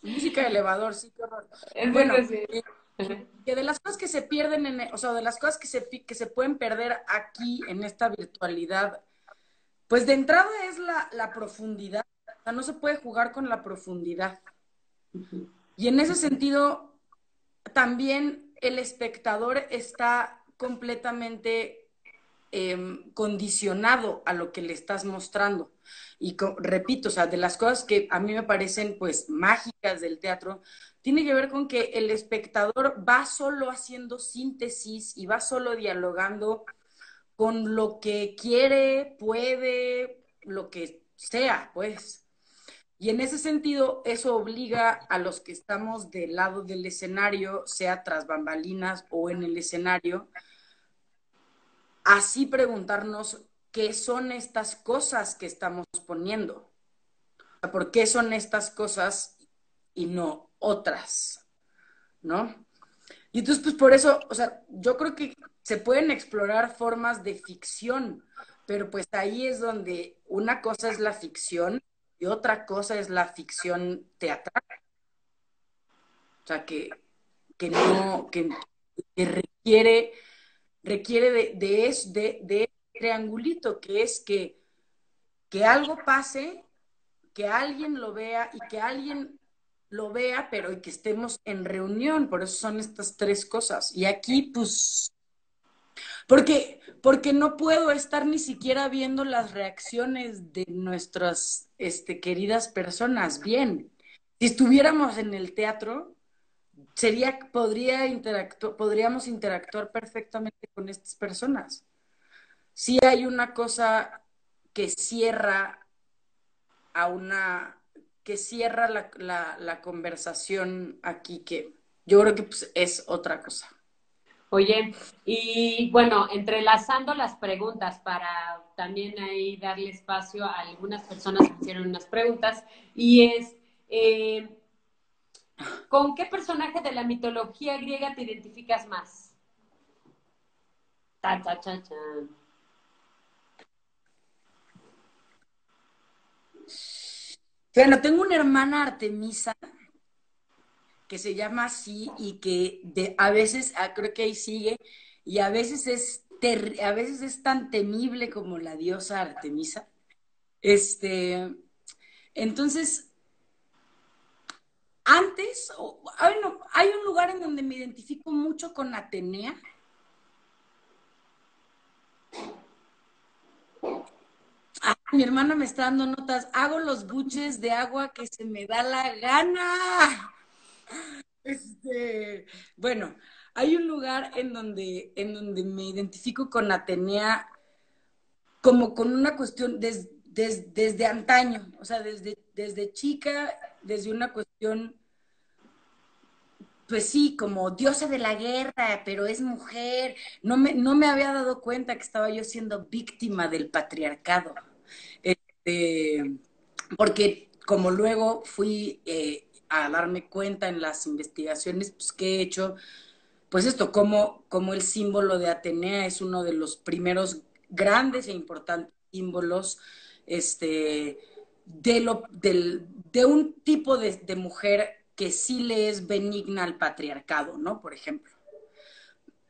Música de elevador, sí, qué horror. Es bueno, sí. eh, que de las cosas que se pierden, en, o sea, de las cosas que se, que se pueden perder aquí en esta virtualidad, pues de entrada es la, la profundidad. O sea, no se puede jugar con la profundidad. Y en ese sentido, también el espectador está completamente eh, condicionado a lo que le estás mostrando. Y repito, o sea, de las cosas que a mí me parecen pues mágicas del teatro, tiene que ver con que el espectador va solo haciendo síntesis y va solo dialogando con lo que quiere, puede, lo que sea, pues. Y en ese sentido, eso obliga a los que estamos del lado del escenario, sea tras bambalinas o en el escenario, así preguntarnos qué son estas cosas que estamos poniendo. ¿Por qué son estas cosas y no otras? ¿No? Y entonces, pues por eso, o sea, yo creo que se pueden explorar formas de ficción, pero pues ahí es donde una cosa es la ficción y otra cosa es la ficción teatral. O sea, que, que no, que, requiere, requiere de, de, de, de triangulito, que es que, que algo pase, que alguien lo vea y que alguien lo vea, pero que estemos en reunión. Por eso son estas tres cosas. Y aquí, pues, porque, porque no puedo estar ni siquiera viendo las reacciones de nuestras este, queridas personas bien. Si estuviéramos en el teatro, sería, podría podríamos interactuar perfectamente con estas personas. Si hay una cosa que cierra a una, que cierra la, la, la conversación aquí, que yo creo que pues, es otra cosa. Oye, y bueno, entrelazando las preguntas para también ahí darle espacio a algunas personas que hicieron unas preguntas, y es, eh, ¿con qué personaje de la mitología griega te identificas más? Ta, ta, ta, Bueno, tengo una hermana Artemisa que se llama así y que a veces, ah, creo que ahí sigue, y a veces es a veces es tan temible como la diosa Artemisa. Este, entonces, antes, bueno, hay un lugar en donde me identifico mucho con Atenea. Ah, mi hermana me está dando notas. Hago los buches de agua que se me da la gana. [laughs] Este, bueno, hay un lugar en donde, en donde me identifico con Atenea como con una cuestión desde antaño, o sea, desde, desde chica, desde una cuestión, pues sí, como diosa de la guerra, pero es mujer. No me, no me había dado cuenta que estaba yo siendo víctima del patriarcado. Este, porque como luego fui eh, a darme cuenta en las investigaciones pues, que he hecho, pues esto, como, como el símbolo de Atenea es uno de los primeros grandes e importantes símbolos este, de, lo, del, de un tipo de, mujer que sí le es benigna al patriarcado, ¿no? Por ejemplo.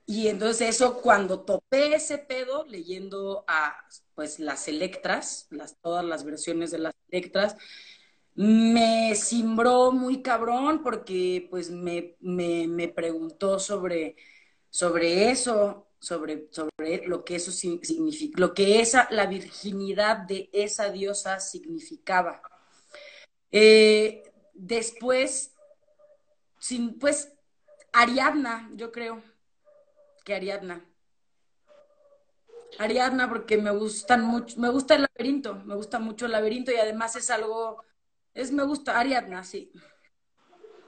Y entonces eso, cuando topé ese pedo, leyendo a pues las Electras, las, todas las versiones de las Electras, me simbró muy cabrón porque pues me, me, preguntó sobre, sobre eso, sobre, sobre lo que eso significa, lo que esa, la virginidad de esa diosa significaba. Eh, después, sin, pues, Ariadna, yo creo que Ariadna. Ariadna porque me gustan mucho, me gusta el laberinto, me gusta mucho el laberinto y además es algo es me gusta, Ariadna, sí.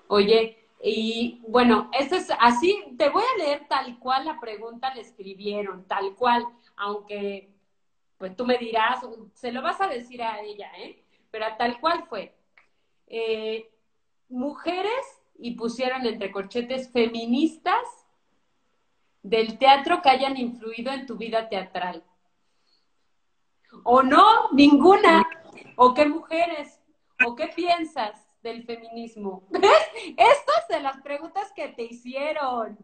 Oye, y bueno, esto es así, te voy a leer tal cual la pregunta le escribieron, tal cual, aunque pues tú me dirás, se lo vas a decir a ella, ¿eh? Pero tal cual fue. eh, mujeres y pusieron entre corchetes feministas del teatro que hayan influido en tu vida teatral. O no, ninguna. O qué mujeres. O qué piensas del feminismo. [laughs] ¿Ves? Estas de las preguntas que te hicieron.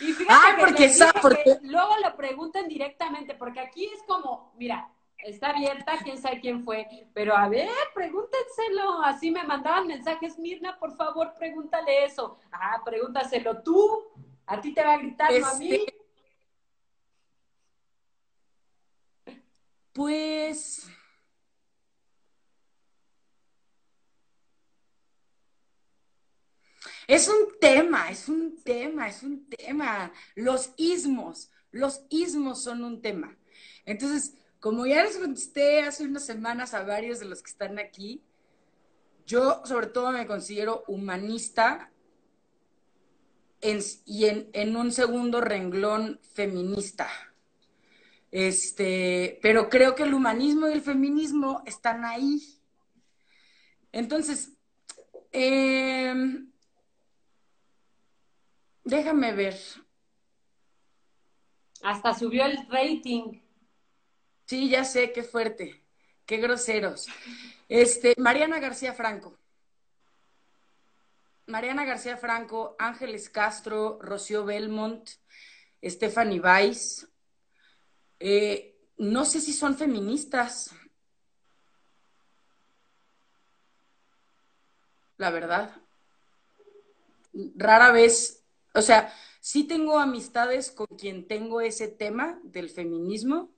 Y fíjate ah, porque, porque... luego lo preguntan directamente, porque aquí es como, mira, está abierta, quién sabe quién fue, pero a ver, pregúntenselo. Así me mandaban mensajes, Mirna, por favor, pregúntale eso. Ah, pregúntaselo tú. A ti te va a gritar, no a mí. Este, pues. Es un tema, es un tema, es un tema. Los ismos, los ismos son un tema. Entonces, como ya les contesté hace unas semanas a varios de los que están aquí, yo sobre todo me considero humanista y en, un segundo renglón feminista. Este, pero creo que el humanismo y el feminismo están ahí. Entonces, em, déjame ver. Hasta subió el rating. Sí, ya sé, qué fuerte, qué groseros. Este, Mariana García Franco. Mariana García Franco, Ángeles Castro, Rocío Belmont, Stephanie Weiss. Eh, no sé si son feministas. La verdad. Rara vez, o sea, sí tengo amistades con quien tengo ese tema del feminismo,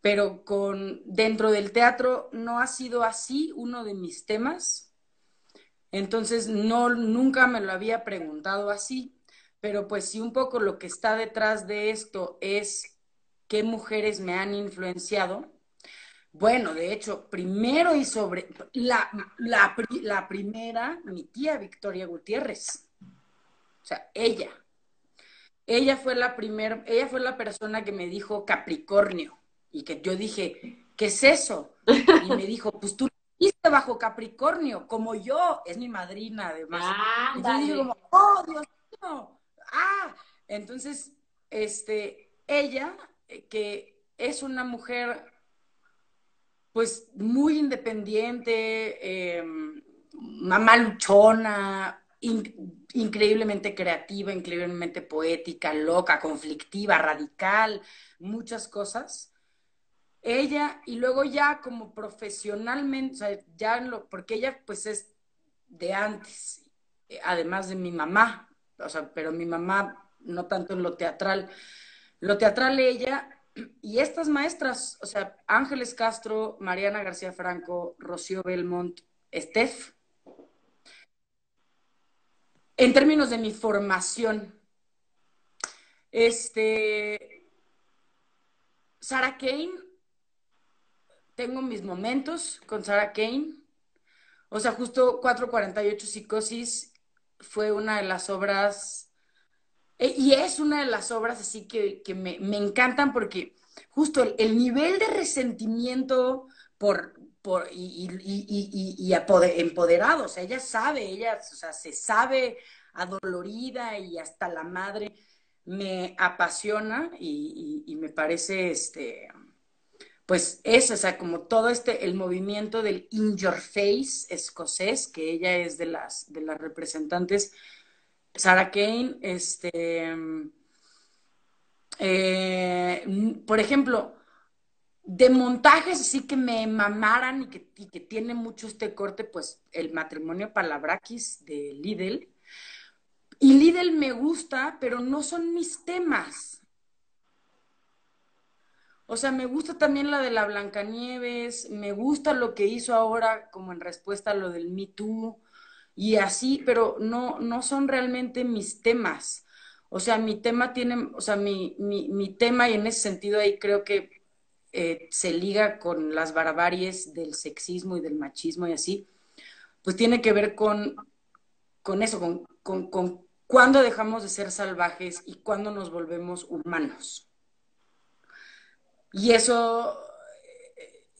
pero con dentro del teatro no ha sido así uno de mis temas. Entonces no nunca me lo había preguntado así, pero pues si un poco lo que está detrás de esto es qué mujeres me han influenciado. Bueno, de hecho, primero y sobre la, la, la primera, mi tía Victoria Gutiérrez. O sea, ella. Ella fue la primera, ella fue la persona que me dijo Capricornio y que yo dije, ¿qué es eso? Y me dijo, pues tú naciste bajo Capricornio, como yo, es mi madrina además. Ah, y yo como, oh, Dios mío, ah, entonces, este, ella, eh, que es una mujer, pues, muy independiente, em, mamá luchona, increíblemente creativa, increíblemente poética, loca, conflictiva, radical, muchas cosas ella y luego ya como profesionalmente, o sea, ya lo, porque ella pues es de antes, además de mi mamá, o sea, pero mi mamá no tanto en lo teatral. Lo teatral ella y estas maestras, o sea, Ángeles Castro, Mariana García Franco, Rocío Belmont, Steph, en términos de mi formación, este, Sara Kane tengo mis momentos con Sarah Kane. O sea, justo 448 Psicosis fue una de las obras, e, y es una de las obras así que, me, encantan porque justo el, nivel de resentimiento por, y, y, o sea, ella sabe, ella, o sea, se sabe adolorida y hasta la madre, me apasiona y, me parece, este, pues eso, o sea, como todo este, el movimiento del in your face escocés, que ella es de las, de las representantes, Sarah Kane, este, eh, por ejemplo, de montajes así que me mamaran y que, y que tiene mucho este corte, pues el matrimonio Palabrakis de Lidl. Y Lidl me gusta, pero no son mis temas. O sea, me gusta también la de la Blancanieves, me gusta lo que hizo ahora como en respuesta a lo del Me Too y así, pero no, no son realmente mis temas. O sea, mi tema tiene, o sea, mi, mi, tema y en ese sentido ahí creo que eh, se liga con las barbaries del sexismo y del machismo y así, pues tiene que ver con, con eso, con, con, con cuándo dejamos de ser salvajes y cuándo nos volvemos humanos. Y eso,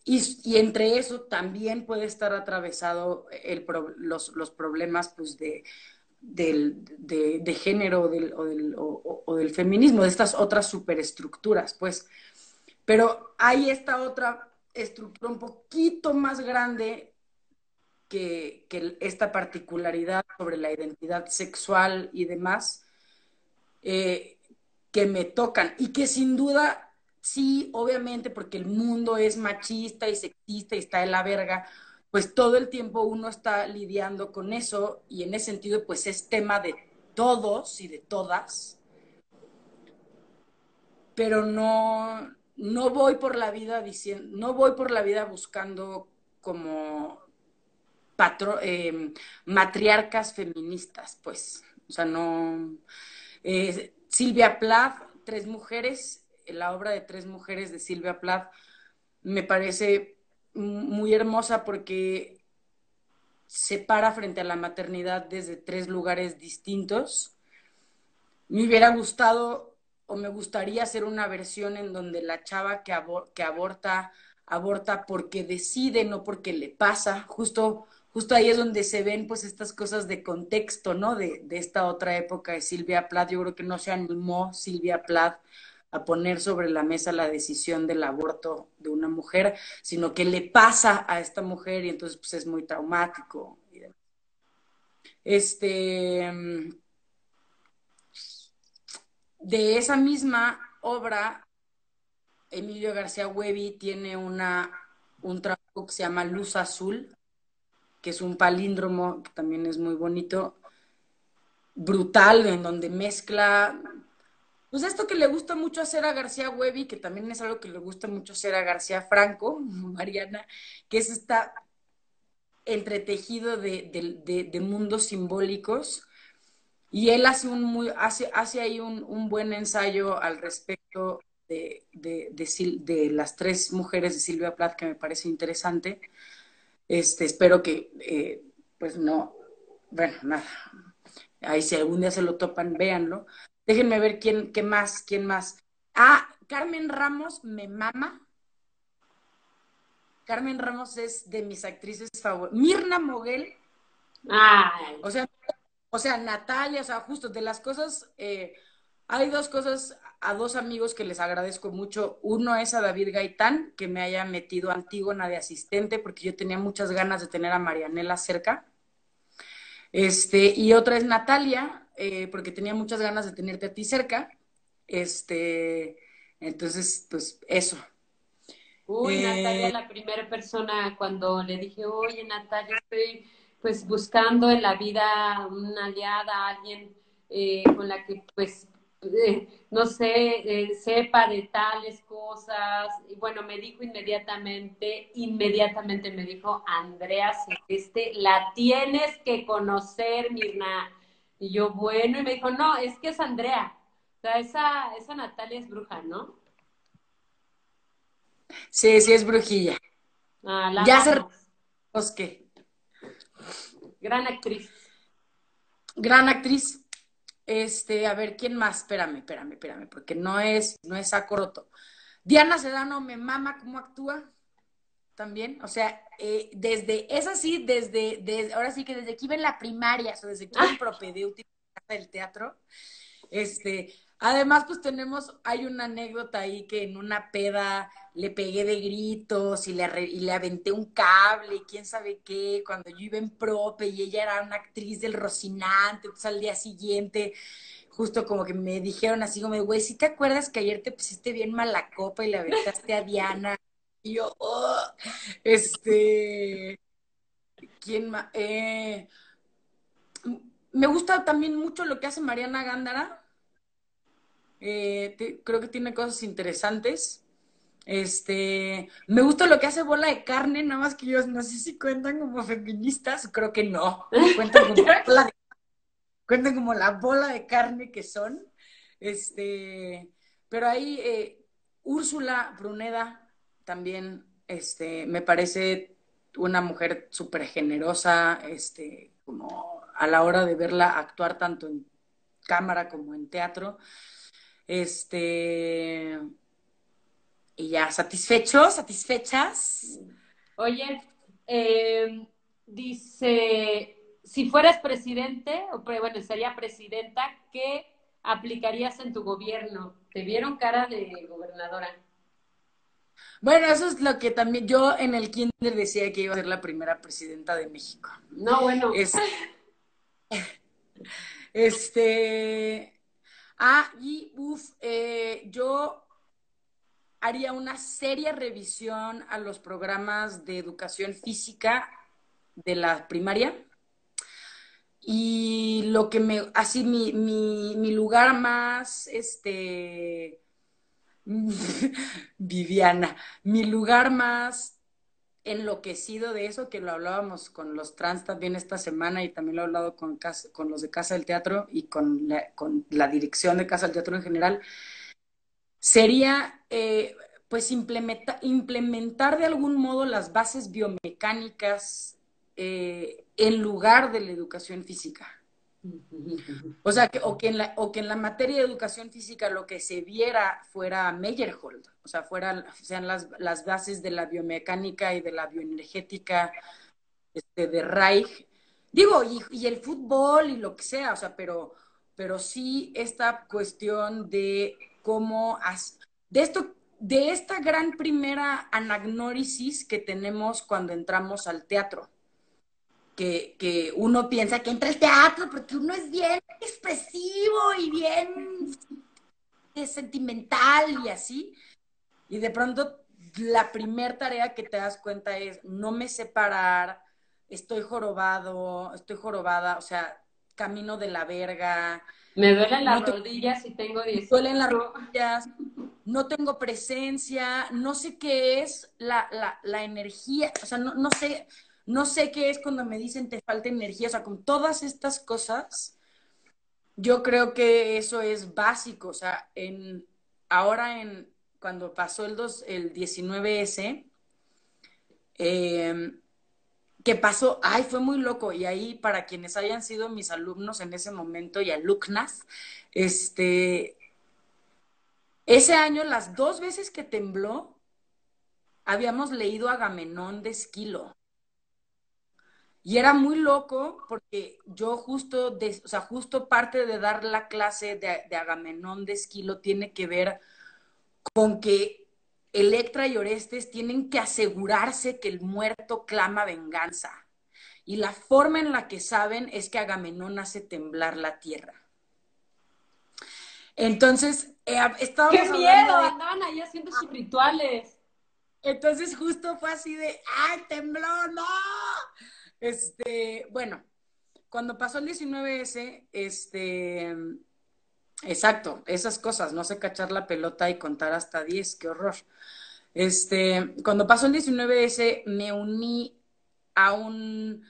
y, entre eso también puede estar atravesado el, los, los, problemas pues, de, del, de, género o, del, o, del, feminismo, de estas otras superestructuras, pues. Pero hay esta otra estructura un poquito más grande que, esta particularidad sobre la identidad sexual y demás, eh, que me tocan y que sin duda, sí, obviamente, porque el mundo es machista y sexista y está de la verga, pues todo el tiempo uno está lidiando con eso y en ese sentido pues es tema de todos y de todas, pero no, no voy por la vida diciendo, no voy por la vida buscando como patro, em, matriarcas feministas, pues, o sea, no. Eh, Silvia Plath, Tres Mujeres, la obra de Tres Mujeres de Silvia Plath me parece muy hermosa porque se para frente a la maternidad desde tres lugares distintos. Me hubiera gustado o me gustaría hacer una versión en donde la chava que, aborta, aborta porque decide, no porque le pasa. Justo, justo ahí es donde se ven pues estas cosas de contexto, ¿no? De, de esta otra época de Silvia Plath. Yo creo que no se animó Silvia Plath a poner sobre la mesa la decisión del aborto de una mujer, sino que le pasa a esta mujer y entonces pues es muy traumático. Este, de esa misma obra, Emilio García Huevi tiene una, un trabajo que se llama Luz Azul, que es un palíndromo que también es muy bonito, brutal, en donde mezcla pues esto que le gusta mucho hacer a García Huevi, que también es algo que le gusta mucho hacer a García Franco, [laughs] Mariana, que es esta entretejido de, mundos simbólicos. Y él hace, un muy, hace, hace ahí un, buen ensayo al respecto de, de, las tres mujeres de Silvia Plath, que me parece interesante. Este, espero que, eh, pues no, bueno, nada. Ahí si algún día se lo topan, véanlo. Déjenme ver quién, qué más, quién más. Ah, Carmen Ramos me mama. Carmen Ramos es de mis actrices favoritas. Mirna Moguel. O sea, o sea, Natalia, o sea, justo de las cosas, eh, hay dos cosas a dos amigos que les agradezco mucho. Uno es a David Gaitán, que me haya metido Antígona de asistente, porque yo tenía muchas ganas de tener a Marianela cerca. Este, y otra es Natalia, eh, porque tenía muchas ganas de tenerte a ti cerca. Este, entonces, pues eso. Uy, eh, Natalia, la primera persona cuando le dije, oye, Natalia, estoy pues buscando en la vida una aliada, alguien eh, con la que pues no sé, sepa de tales cosas. Y bueno, me dijo inmediatamente, inmediatamente me dijo, Andrea Celeste, la tienes que conocer, Mirna. Y yo, bueno, y me dijo, no, es que es Andrea. O sea, esa, esa Natalia es bruja, ¿no? Sí, sí es brujilla. Ah, la ya se... qué? Gran actriz. Gran actriz. Este, a ver, ¿quién más? Espérame, espérame, espérame, porque no es, no es acoroto. Diana Sedano me mama cómo actúa también. O sea, eh, desde, es así, desde, desde, ahora sí que desde que iba en la primaria, o desde que iba en propedéutica del teatro, este, además pues tenemos, hay una anécdota ahí que en una peda le pegué de gritos y le, y le aventé un cable y quién sabe qué, cuando yo iba en prope y ella era una actriz del Rocinante, entonces al día siguiente justo como que me dijeron así como, güey, si te acuerdas que ayer te pusiste bien mala copa y le aventaste a Diana? Y yo, oh, este, ¿quién más? Eh, me gusta también mucho lo que hace Mariana Gándara. Eh, creo que tiene cosas interesantes. Este, me gusta lo que hace Bola de Carne, nada más que yo no sé si cuentan como feministas, creo que no. [laughs] Cuentan como, la, cuentan como la bola de carne que son. Este, pero ahí eh, Úrsula Bruneda también este, me parece una mujer súper generosa, este, como a la hora de verla actuar tanto en cámara como en teatro. Este, y ya, ¿satisfechos? ¿Satisfechas? Oye, eh, dice, si fueras presidente, o bueno, sería presidenta, ¿qué aplicarías en tu gobierno? ¿Te vieron cara de gobernadora? Bueno, eso es lo que también yo en el kinder decía que iba a ser la primera presidenta de México. No, bueno. [laughs] este, ah, y uff, eh, yo haría una seria revisión a los programas de educación física de la primaria. Y lo que me, así mi, mi, lugar más, este, [laughs] Viviana, mi lugar más enloquecido de eso, que lo hablábamos con los trans también esta semana y también lo he hablado con, con los de Casa del Teatro y con con la dirección de Casa del Teatro en general, sería eh, pues implementar de algún modo las bases biomecánicas eh, en lugar de la educación física. O sea, que, o, que en la, o que en la materia de educación física lo que se viera fuera Meyerhold, o sea, fueran, sean las, las bases de la biomecánica y de la bioenergética este, de Reich. Digo, y, y, el fútbol y lo que sea, o sea, pero, pero sí esta cuestión de cómo, de esto, de esta gran primera anagnórisis que tenemos cuando entramos al teatro que, uno piensa que entra al teatro porque uno es bien expresivo y bien sentimental y así. Y de pronto la primera tarea que te das cuenta es no me separar, estoy jorobado, estoy jorobada, o sea, camino de la verga. Me duelen las rodillas y tengo Me duelen las rodillas, no tengo presencia, no sé qué es la, la, la energía, o sea, no, no sé, no sé qué es cuando me dicen te falta energía, o sea, con todas estas cosas, yo creo que eso es básico, o sea, en, ahora en, cuando pasó el, dos, el 19S, em, que pasó, ay, fue muy loco, y ahí para quienes hayan sido mis alumnos en ese momento y alumnas, este, ese año, las dos veces que tembló, habíamos leído Agamenón de Esquilo. Y era muy loco porque yo justo, o sea, justo parte de dar la clase de, Agamenón de Esquilo tiene que ver con que Electra y Orestes tienen que asegurarse que el muerto clama venganza. Y la forma en la que saben es que Agamenón hace temblar la tierra. Entonces, eh, estábamos ¡Qué miedo! Andaban ahí haciendo sus rituales. Entonces, justo fue así de, ¡ay, tembló! ¡No! Este, bueno, cuando pasó el 19S, este, exacto, esas cosas, no sé cachar la pelota y contar hasta 10, qué horror. Este, cuando pasó el 19S, me uní a un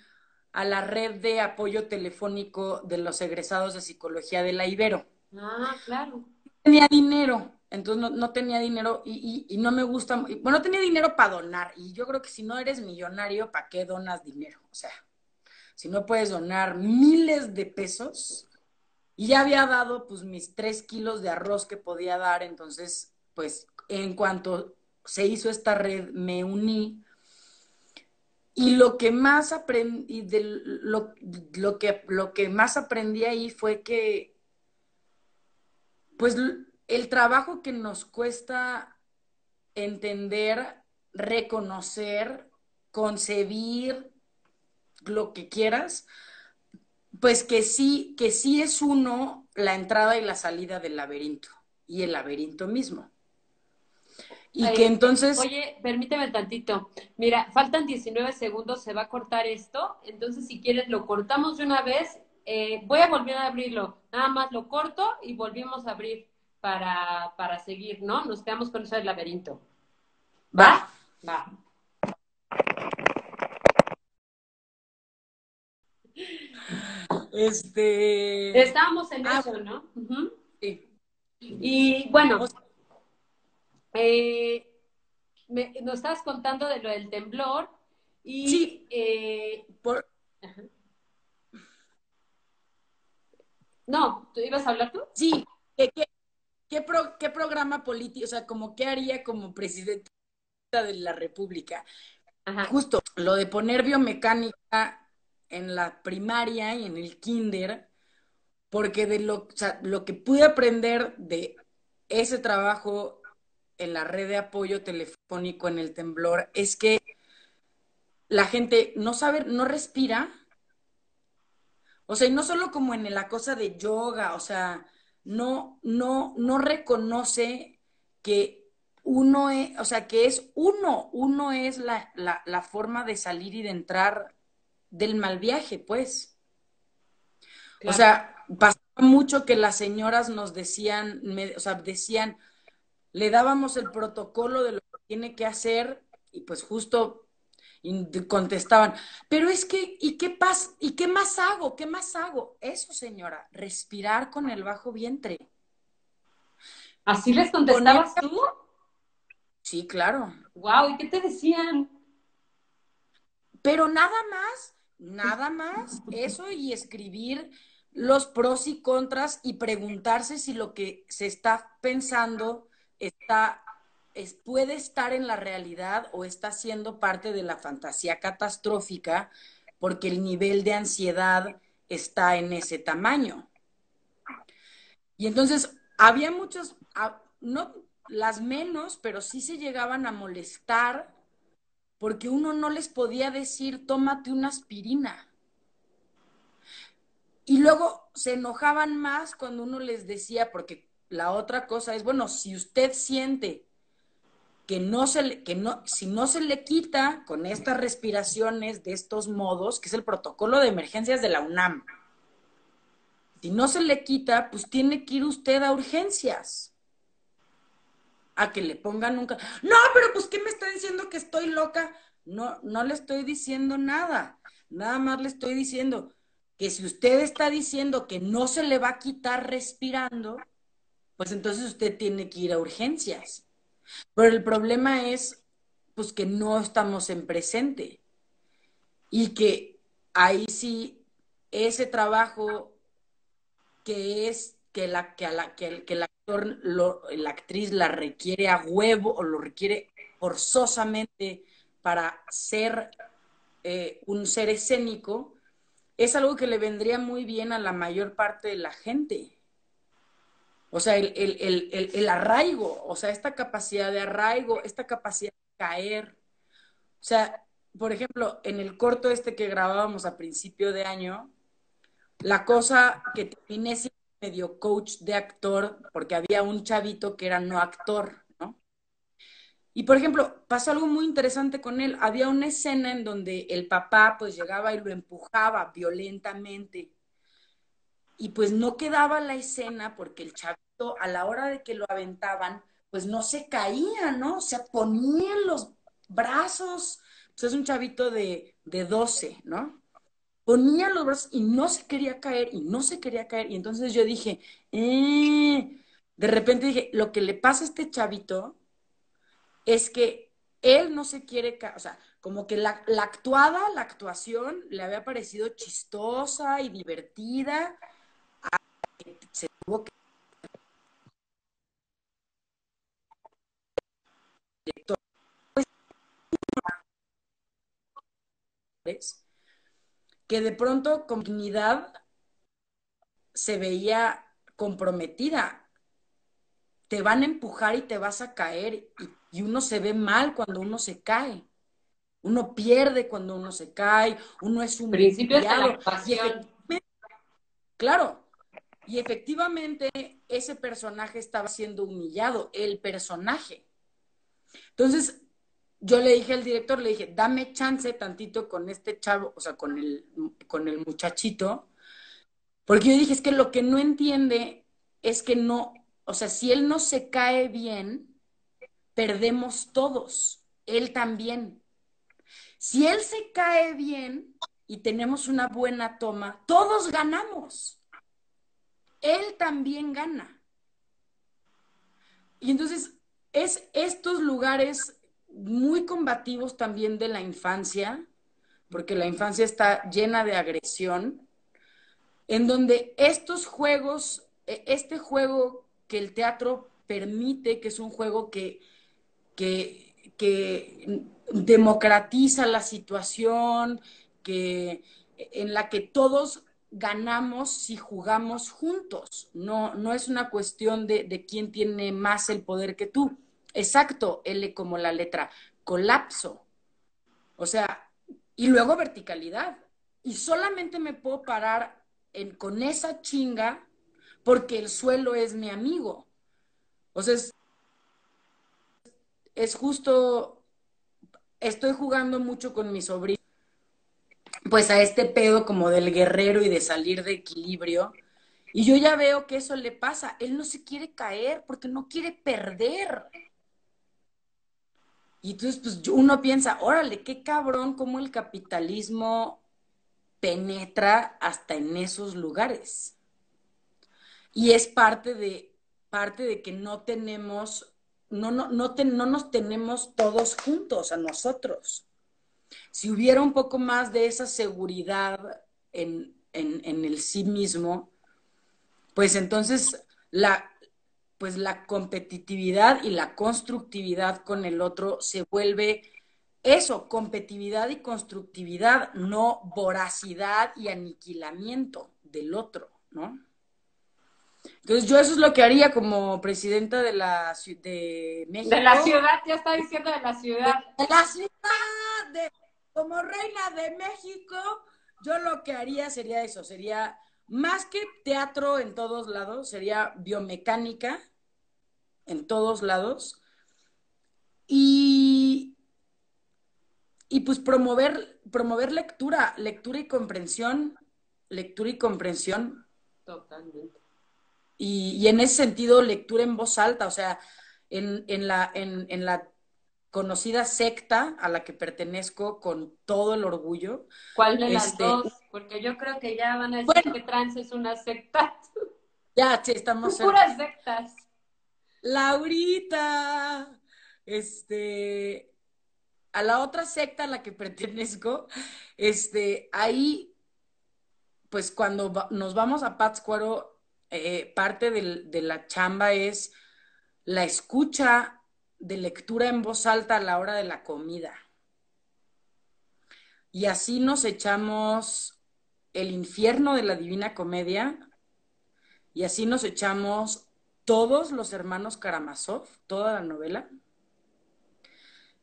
a la red de apoyo telefónico de los egresados de psicología de la Ibero. Ah, claro. No tenía dinero, entonces no, tenía dinero y, y, no me gusta, bueno, no tenía dinero para donar y yo creo que si no eres millonario, ¿para qué donas dinero? O sea, si no puedes donar miles de pesos y ya había dado pues mis tres kilos de arroz que podía dar, entonces pues en cuanto se hizo esta red me uní. Y lo que más aprendí, lo, lo, que, lo que más aprendí ahí fue que pues el trabajo que nos cuesta entender, reconocer, concebir lo que quieras, pues que sí, que sí es uno la entrada y la salida del laberinto y el laberinto mismo. Y que entonces... Oye, permíteme tantito. Mira, faltan 19 segundos, se va a cortar esto. Entonces, si quieres, lo cortamos de una vez. Eh, voy a volver a abrirlo. Nada más lo corto y volvimos a abrir para, para seguir, ¿no? Nos quedamos con eso del laberinto. ¿Va? Va. Este. Estábamos en ah, eso, ¿no? Sí. Y bueno, eh, nos estabas contando de lo del temblor y. Sí. Eh, por... No, ¿tú ibas a hablar tú? Sí, que, ¿qué, pro, ¿qué programa político, o sea, como qué haría como presidenta de la República? Ajá. Justo lo de poner biomecánica en la primaria y en el kinder, porque de lo, lo que pude aprender de ese trabajo en la red de apoyo telefónico en el temblor es que la gente no sabe, no respira. O sea, y no solo como en la cosa de yoga, o sea, no, no, no reconoce que uno es, o sea, que es uno, uno es la, la forma de salir y de entrar del mal viaje, pues. O sea, pasaba mucho que las señoras nos decían, o sea, decían, le dábamos el protocolo de lo que tiene que hacer y pues justo contestaban, pero es que, ¿y qué pasa? ¿Y qué más hago? ¿Qué más hago? Eso, señora, respirar con el bajo vientre. ¿Así les contestabas tú? Sí, claro. Wow, ¿y qué te decían? Pero nada más, nada más, eso y escribir los pros y contras y preguntarse si lo que se está pensando está es, puede estar en la realidad o está siendo parte de la fantasía catastrófica porque el nivel de ansiedad está en ese tamaño. Y entonces había muchos, no las menos, pero sí se llegaban a molestar porque uno no les podía decir, tómate una aspirina. Y luego se enojaban más cuando uno les decía, porque la otra cosa es, bueno, si usted siente que no se le, que no, si no se le quita con estas respiraciones de estos modos, que es el protocolo de emergencias de la UNAM, si no se le quita, pues tiene que ir usted a urgencias. A que le pongan un... No, pero pues, ¿qué me está diciendo que estoy loca? No, no le estoy diciendo nada. Nada más le estoy diciendo que si usted está diciendo que no se le va a quitar respirando, pues entonces usted tiene que ir a urgencias. Pero el problema es, pues, que no estamos en presente y que ahí sí ese trabajo que es que la que, la, que, el la actriz la requiere a huevo o lo requiere forzosamente para ser eh, un ser escénico es algo que le vendría muy bien a la mayor parte de la gente o sea, el, arraigo, o sea, esta capacidad de arraigo, esta capacidad de caer. O sea, por ejemplo, en el corto este que grabábamos a principio de año, la cosa que terminé medio coach de actor, porque había un chavito que era no actor, ¿no? Y por ejemplo, pasó algo muy interesante con él. Había una escena en donde el papá pues llegaba y lo empujaba violentamente y pues no quedaba la escena porque el chavito a la hora de que lo aventaban, pues no se caía, ¿no? O sea, ponían los brazos, pues es un chavito de, de 12, ¿no? Ponía los brazos y no se quería caer y no se quería caer. Y entonces yo dije, eh", de repente dije, lo que le pasa a este chavito es que él no se quiere caer, o sea, como que la, la actuada, la actuación le había parecido chistosa y divertida. Se tuvo que [laughs] que de pronto con dignidad se veía comprometida. Te van a empujar y te vas a caer y, uno se ve mal cuando uno se cae. Uno pierde cuando uno se cae, uno es un principio Claro, y efectivamente ese personaje estaba siendo humillado, el personaje. Entonces, yo le dije al director, le dije, dame chance tantito con este chavo, o sea, con el, con el muchachito, porque yo dije, es que lo que no entiende es que no, o sea, si él no se cae bien, perdemos todos, él también. Si él se cae bien y tenemos una buena toma, todos ganamos él también gana. Y entonces es estos lugares muy combativos también de la infancia, porque la infancia está llena de agresión, en donde estos juegos, e, este juego que el teatro permite, que es un juego que, que, que democratiza la situación, que, en la que todos ganamos si jugamos juntos. No, no es una cuestión de, de quién tiene más el poder que tú. Exacto, L como la letra, colapso. O sea, y luego verticalidad. Y solamente me puedo parar en, con esa chinga porque el suelo es mi amigo. O sea, es, es justo, estoy jugando mucho con mi sobrino, pues a este pedo como del guerrero y de salir de equilibrio. Y yo ya veo que eso le pasa. Él no se quiere caer porque no quiere perder. Y entonces, pues uno piensa, órale, qué cabrón cómo el capitalismo penetra hasta en esos lugares. Y es parte de, parte de que no tenemos, no, no, no, no nos tenemos todos juntos a nosotros. Si hubiera un poco más de esa seguridad en, en, en el sí mismo, pues entonces la, pues la competitividad y la constructividad con el otro se vuelve eso, competitividad y constructividad, no voracidad y aniquilamiento del otro, ¿no? Entonces yo eso es lo que haría como presidenta de la de México. De la ciudad, ya está diciendo de la ciudad. De, la ciudad, de, como reina de México, yo lo que haría sería eso, sería más que teatro en todos lados, sería biomecánica, en todos lados. Y, y pues promover, promover lectura, lectura y comprensión, lectura y comprensión. Totalmente. Y, y en ese sentido, lectura en voz alta, o sea, en, en, la, en, en la conocida secta a la que pertenezco con todo el orgullo. ¿Cuál de las este, dos? Porque yo creo que ya van a decir bueno, que trans es una secta. Ya, sí, estamos. Puras sectas. Laurita, este, a la otra secta a la que pertenezco, este, ahí, pues cuando nos vamos a Pátzcuaro, eh, parte de la chamba es la escucha de lectura en voz alta a la hora de la comida. Y así nos echamos el infierno de la Divina Comedia y así nos echamos todos los hermanos Karamazov, toda la novela.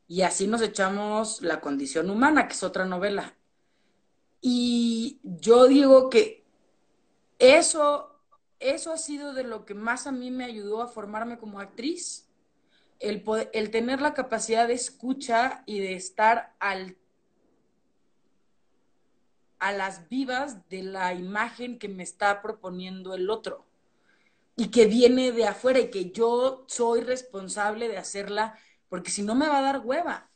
Y así nos echamos La condición humana, que es otra novela. Y yo digo que eso, eso ha sido de lo que más a mí me ayudó a formarme como actriz. El, poder, el tener la capacidad de escucha y de estar al, a las vivas de la imagen que me está proponiendo el otro y que viene de afuera y que yo soy responsable de hacerla, porque si no me va a dar hueva.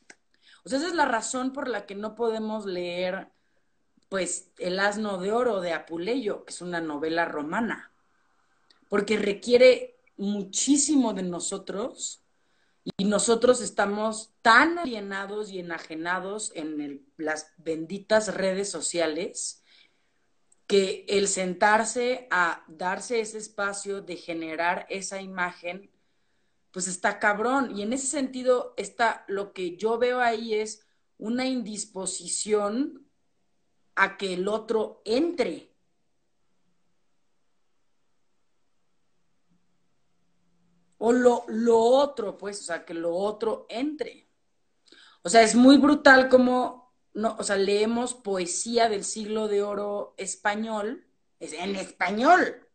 O sea, esa es la razón por la que no podemos leer, pues, El asno de oro de Apuleyo, que es una novela romana, porque requiere muchísimo de nosotros y nosotros estamos tan alienados y enajenados en las benditas redes sociales que el sentarse a darse ese espacio de generar esa imagen, pues está cabrón. Y en ese sentido, está, lo que yo veo ahí es una indisposición a que el otro entre. O lo, lo otro, pues, o sea, que lo otro entre. O sea, es muy brutal como no, o sea, leemos poesía del siglo de oro español, es en español,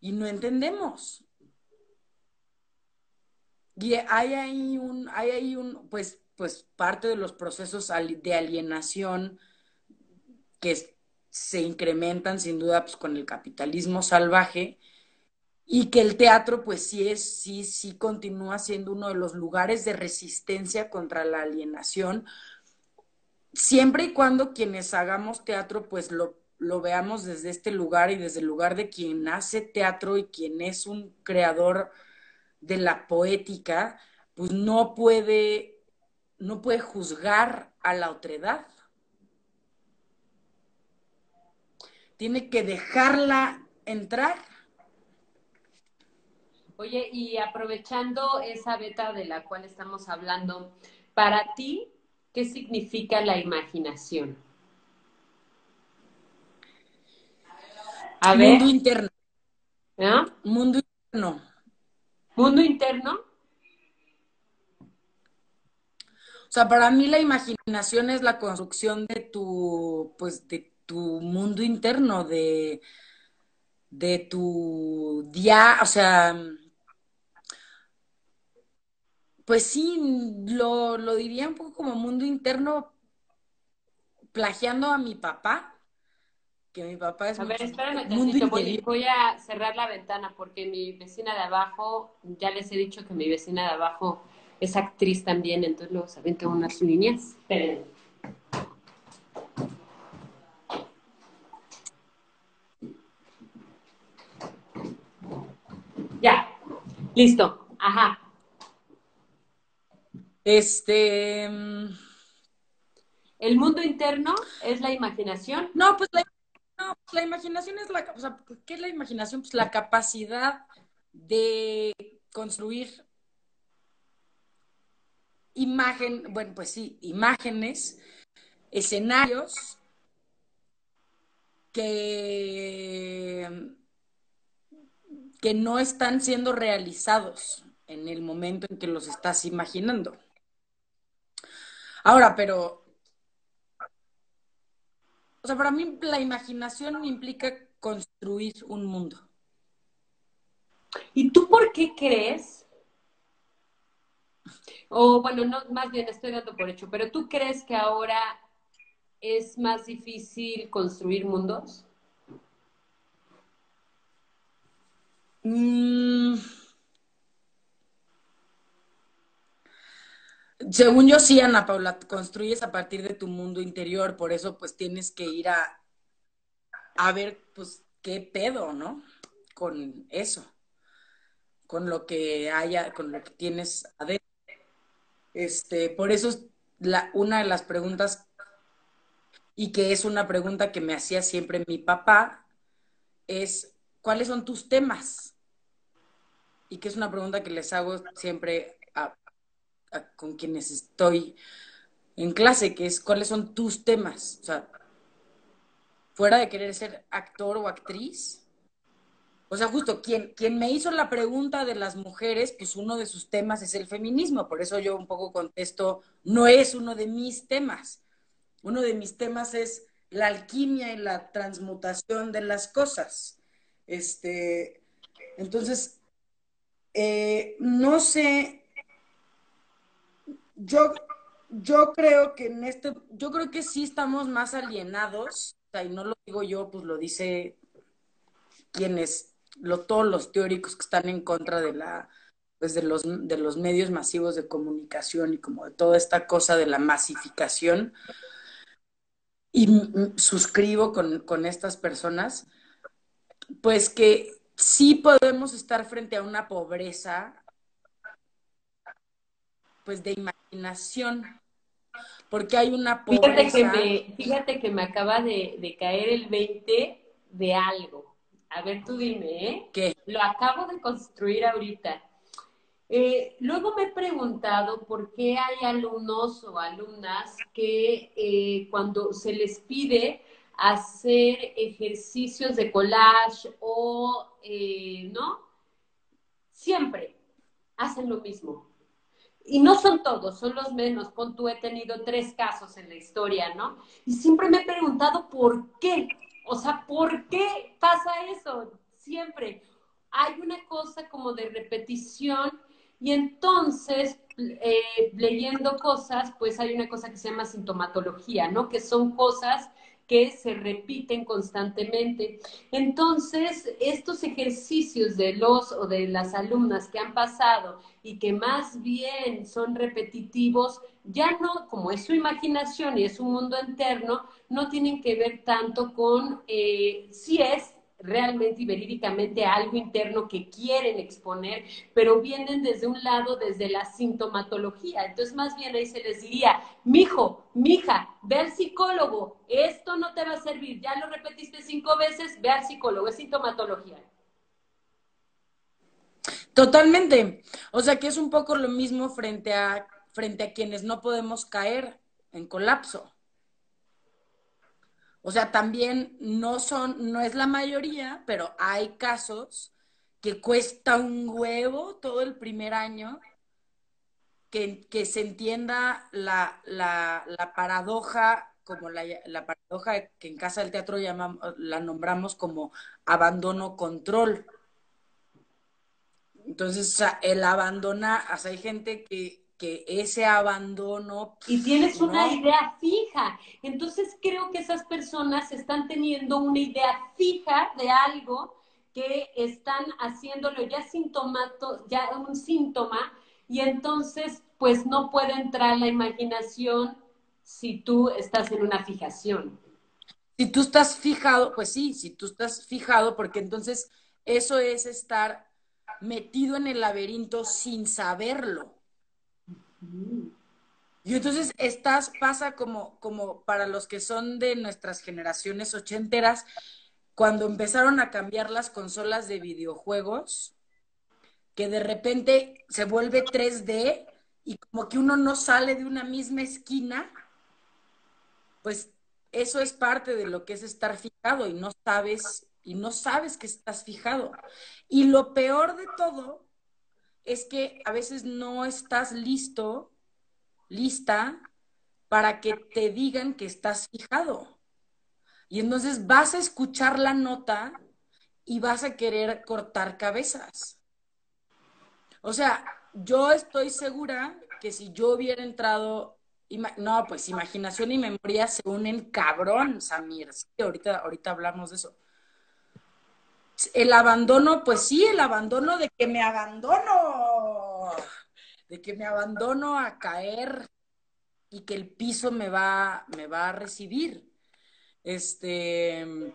y no entendemos. Y hay ahí un, hay un, pues, pues parte de los procesos de alienación que se incrementan sin duda pues, con el capitalismo salvaje y que el teatro pues sí es, sí, sí continúa siendo uno de los lugares de resistencia contra la alienación, siempre y cuando quienes hagamos teatro, pues lo, lo, veamos desde este lugar y desde el lugar de quien hace teatro y quien es un creador de la poética, pues no puede, no puede juzgar a la otredad. Tiene que dejarla entrar. Oye, y aprovechando esa beta de la cual estamos hablando, para ti, ¿qué significa la imaginación? A Mundo interno. ¿Ah? Mundo interno. ¿Mundo interno? O sea, para mí la imaginación es la construcción de tu, pues, de tu mundo interno, de, de tu día, o sea, pues sí, lo, lo diría un poco como mundo interno, plagiando a mi papá, que mi papá es... A ver, espérame tantito, voy, voy, a cerrar la ventana porque mi vecina de abajo, ya les he dicho que mi vecina de abajo es actriz también, entonces luego se avientan unas líneas. Esperen. Ya, listo, ajá. Este. Mm, ¿El mundo interno es la imaginación? No, pues la, no, pues la imaginación es la. O sea, ¿qué es la imaginación? Pues la capacidad de construir imagen, bueno, pues sí, imágenes, escenarios que, que no están siendo realizados en el momento en que los estás imaginando. Ahora, pero, o sea, para mí la imaginación implica construir un mundo. ¿Y tú por qué crees? O bueno, no, más bien estoy dando por hecho, pero ¿tú crees que ahora es más difícil construir mundos? Mm. Según yo sí, Ana Paula, construyes a partir de tu mundo interior, por eso pues tienes que ir a, a ver pues qué pedo, ¿no? Con eso, con lo que haya, con lo que tienes adentro. Este, por eso es la, una de las preguntas, y que es una pregunta que me hacía siempre mi papá, es ¿cuáles son tus temas? Y que es una pregunta que les hago siempre con quienes estoy en clase, que es cuáles son tus temas. O sea, fuera de querer ser actor o actriz. O sea, justo quien, quien me hizo la pregunta de las mujeres, pues uno de sus temas es el feminismo. Por eso yo un poco contesto, no es uno de mis temas. Uno de mis temas es la alquimia y la transmutación de las cosas. Este, entonces, eh, no sé yo, yo creo que en este, yo creo que sí estamos más alienados, o sea, y no lo digo yo, pues lo dice quienes, lo, todos los teóricos que están en contra de la, pues de los, de los medios masivos de comunicación y como de toda esta cosa de la masificación. Y suscribo con, con estas personas, pues que sí podemos estar frente a una pobreza pues de imaginación, porque hay una pobreza. Fíjate que me, fíjate que me acaba de, caer el 20 de algo. A ver, tú dime, ¿eh? ¿Qué? Lo acabo de construir ahorita. Eh, luego me he preguntado por qué hay alumnos o alumnas que eh, cuando se les pide hacer ejercicios de collage o, eh, ¿no? Siempre hacen lo mismo y no son todos, son los menos. Pon tú, he tenido tres casos en la historia, ¿no? Y siempre me he preguntado por qué. O sea, ¿por qué pasa eso? Siempre. Hay una cosa como de repetición y entonces, eh, leyendo cosas, pues hay una cosa que se llama sintomatología, ¿no? Que son cosas que se repiten constantemente. Entonces, estos ejercicios de los o de las alumnas que han pasado y que más bien son repetitivos, ya no, como es su imaginación y es un mundo interno, no tienen que ver tanto con eh, si es realmente y verídicamente algo interno que quieren exponer, pero vienen desde un lado, desde la sintomatología. Entonces, más bien ahí se les diría, mijo, mija, ve al psicólogo, esto no te va a servir, ya lo repetiste cinco veces, ve al psicólogo, es sintomatología. Totalmente. O sea que es un poco lo mismo frente a, frente a quienes no podemos caer en colapso. O sea, también no son, no es la mayoría, pero hay casos que cuesta un huevo todo el primer año que, que se entienda la, la, la paradoja, como la, la, paradoja que en Casa del Teatro llamamos, la nombramos como abandono control. Entonces, el abandona, o sea, hay gente que, que ese abandono... Y tienes ¿no? una idea fija. Entonces creo que esas personas están teniendo una idea fija de algo que están haciéndolo ya sintomato, ya un síntoma, y entonces pues no puede entrar la imaginación si tú estás en una fijación. Si tú estás fijado, pues sí, si tú estás fijado, porque entonces eso es estar metido en el laberinto sin saberlo. Y entonces estás, pasa como, como para los que son de nuestras generaciones ochenteras, cuando empezaron a cambiar las consolas de videojuegos, que de repente se vuelve 3D y como que uno no sale de una misma esquina, pues eso es parte de lo que es estar fijado y no sabes y no sabes que estás fijado. Y lo peor de todo es que a veces no estás listo, lista, para que te digan que estás fijado. Y entonces vas a escuchar la nota y vas a querer cortar cabezas. O sea, yo estoy segura que si yo hubiera entrado, no, pues imaginación y memoria se unen cabrón, Samir. Sí, ahorita, ahorita hablamos de eso el abandono, pues sí, el abandono de que me abandono, de que me abandono a caer y que el piso me va, me va a recibir. Este,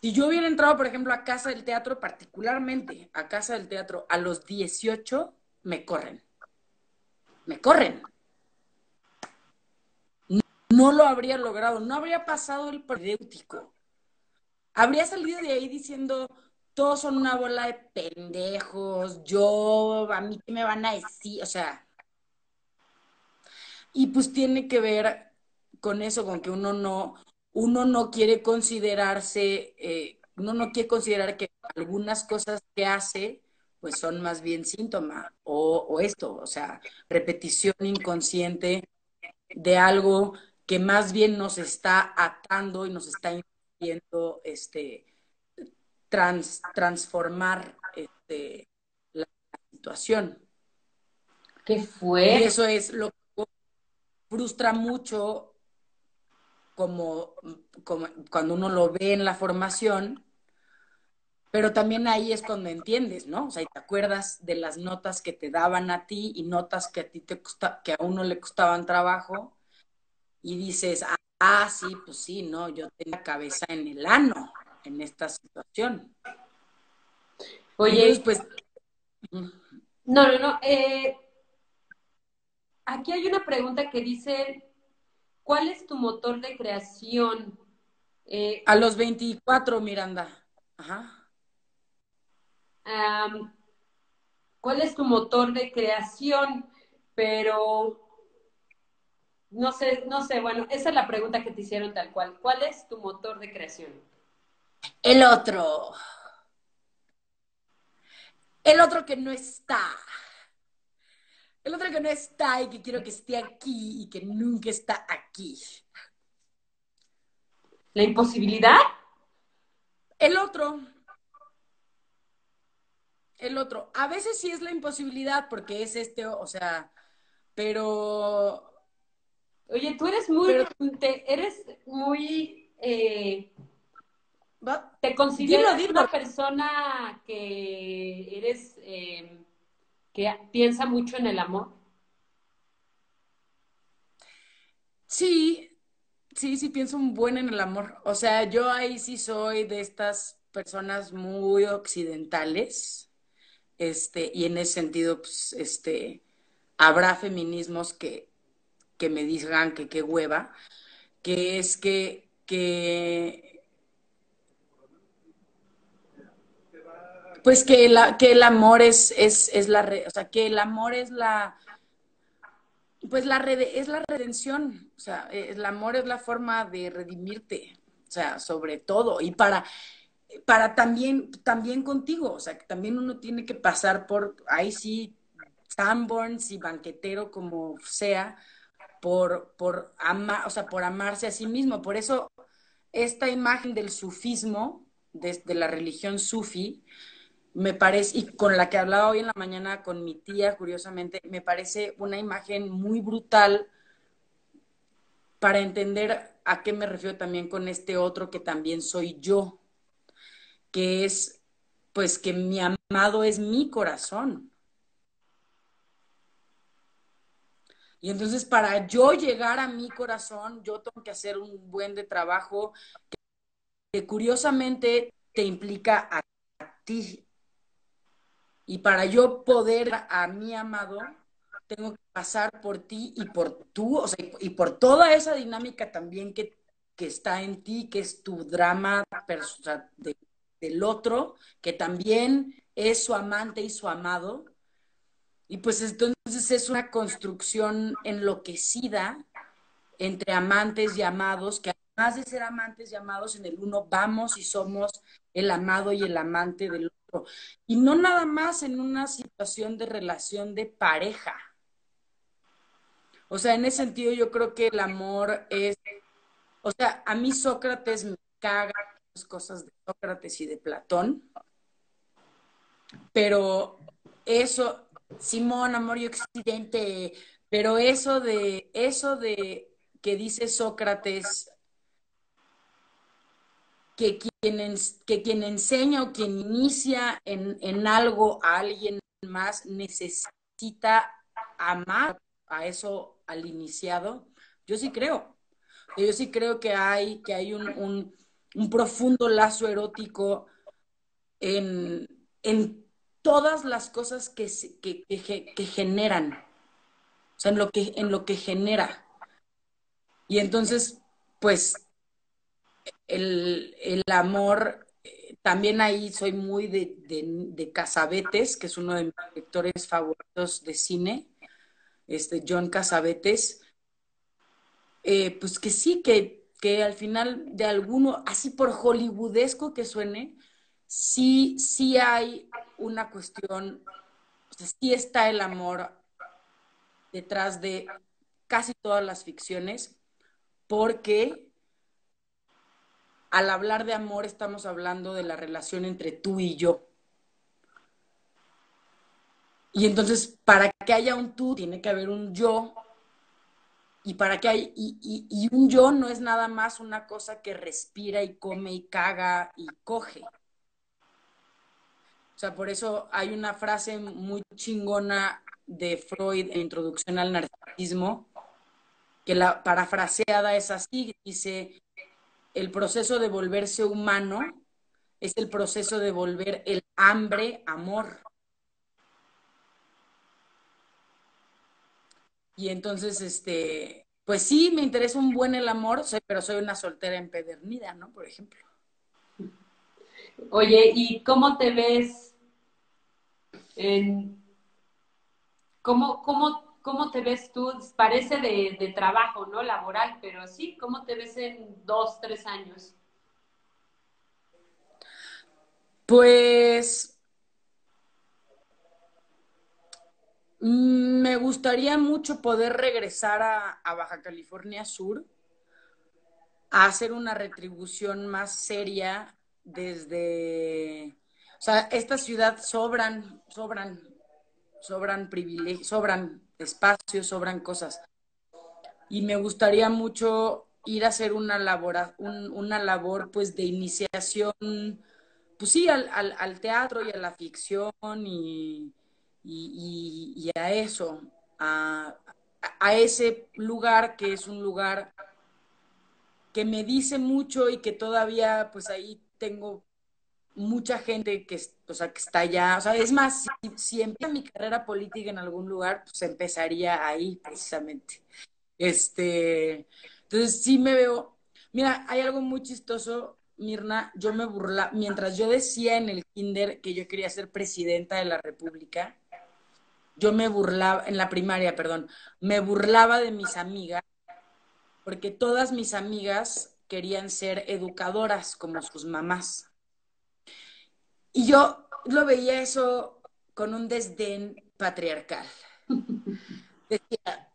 si yo hubiera entrado, por ejemplo, a Casa del Teatro, particularmente a Casa del Teatro, a los 18, me corren. Me corren. No, lo habría logrado, no habría pasado el propedéutico habría salido de ahí diciendo, todos son una bola de pendejos, yo, a mí qué me van a decir, o sea, y pues tiene que ver con eso, con que uno no, uno no quiere considerarse, eh, uno no quiere considerar que algunas cosas que hace, pues son más bien síntoma, o, o esto, o sea, repetición inconsciente de algo que más bien nos está atando y nos está este, trans, transformar este, la situación. ¿Qué fue? Y eso es lo que frustra mucho como, como cuando uno lo ve en la formación, pero también ahí es cuando entiendes, ¿no? O sea, te acuerdas de las notas que te daban a ti y notas que a ti te que a uno le costaban trabajo y dices, ah, Ah, sí, pues sí, no, yo tengo la cabeza en el ano en esta situación. Oye, pues... No, no, no. Eh, aquí hay una pregunta que dice, ¿cuál es tu motor de creación? Eh, A los 24, Miranda. Ajá. ¿Cuál es tu motor de creación? Pero no sé, no sé, bueno, esa es la pregunta que te hicieron tal cual. ¿Cuál es tu motor de creación? El otro. El otro que no está. El otro que no está y que quiero que esté aquí y que nunca está aquí. ¿La imposibilidad? El otro. El otro. A veces sí es la imposibilidad porque es este, o sea, pero Oye, tú eres muy, eres muy, eh, ¿te consideras una persona que eres, eh, que piensa mucho en el amor? Sí, sí, sí pienso un buen en el amor. O sea, yo ahí sí soy de estas personas muy occidentales, este, y en ese sentido, pues, este, habrá feminismos que que me digan que qué hueva, que es que, que, Pues que, la, que el amor es, es, es la, o sea, que el amor es la, pues la es la redención, o sea, el amor es la forma de redimirte, o sea, sobre todo, y para, para también, también contigo, o sea, que también uno tiene que pasar por, ahí sí, Sanborns y banquetero como sea, por, por, ama, o sea, por amarse a sí mismo. Por eso esta imagen del sufismo, de, de la religión sufi, me parece, y con la que hablaba hoy en la mañana con mi tía, curiosamente, me parece una imagen muy brutal para entender a qué me refiero también con este otro que también soy yo, que es, pues que mi amado es mi corazón. Y entonces para yo llegar a mi corazón, yo tengo que hacer un buen de trabajo que, curiosamente te implica a ti. Y para yo poder a mi amado, tengo que pasar por ti y por tú, o sea, y por toda esa dinámica también que, que está en ti, que es tu drama de, del otro, que también es su amante y su amado. Y pues entonces es una construcción enloquecida entre amantes y amados, que además de ser amantes y amados, en el uno vamos y somos el amado y el amante del otro. Y no nada más en una situación de relación de pareja. O sea, en ese sentido yo creo que el amor es, o sea, a mí Sócrates me caga las cosas de Sócrates y de Platón, pero eso, Simón, amor y occidente, pero eso de, eso de que dice Sócrates, que quien, que quien enseña o quien inicia en, en algo a alguien más necesita amar a eso al iniciado, yo sí creo. Yo sí creo que hay, que hay un, un, un profundo lazo erótico en, en todas las cosas que, que, que, generan, o sea, en lo que, en lo que genera. Y entonces, pues, el, el amor, eh, también ahí soy muy de, de, de, Casabetes, que es uno de mis directores favoritos de cine, este John Casabetes, eh, pues que sí, que, que al final de alguno, así por hollywoodesco que suene, sí, sí hay una cuestión, o sea, sí está el amor detrás de casi todas las ficciones, porque al hablar de amor estamos hablando de la relación entre tú y yo. Y entonces, para que haya un tú, tiene que haber un yo. Y para que hay, y, un yo no es nada más una cosa que respira y come y caga y coge. O sea, por eso hay una frase muy chingona de Freud en Introducción al Narcisismo, que la parafraseada es así, dice, el proceso de volverse humano es el proceso de volver el hambre amor. Y entonces, este, pues sí, me interesa un buen el amor, pero soy una soltera empedernida, ¿no? Por ejemplo. Oye, ¿y cómo te ves ¿cómo, cómo, cómo te ves tú? Parece de, trabajo, ¿no? Laboral, pero sí, ¿cómo te ves en dos, tres años? Pues me gustaría mucho poder regresar a, Baja California Sur a hacer una retribución más seria desde o sea, esta ciudad sobran, sobran, sobran privilegios, sobran espacios, sobran cosas. Y me gustaría mucho ir a hacer una labor, una labor pues de iniciación, pues sí, al, teatro y a la ficción y, a eso, a, a ese lugar que es un lugar que me dice mucho y que todavía pues ahí tengo mucha gente que, o sea, que está allá, o sea, es más, si, empieza mi carrera política en algún lugar, pues empezaría ahí precisamente. Este, entonces sí me veo, mira, hay algo muy chistoso, Mirna, yo me burla, mientras yo decía en el kinder que yo quería ser presidenta de la República, yo me burlaba, en la primaria, perdón, me burlaba de mis amigas, porque todas mis amigas querían ser educadoras como sus mamás. Y yo lo veía eso con un desdén patriarcal. Decía,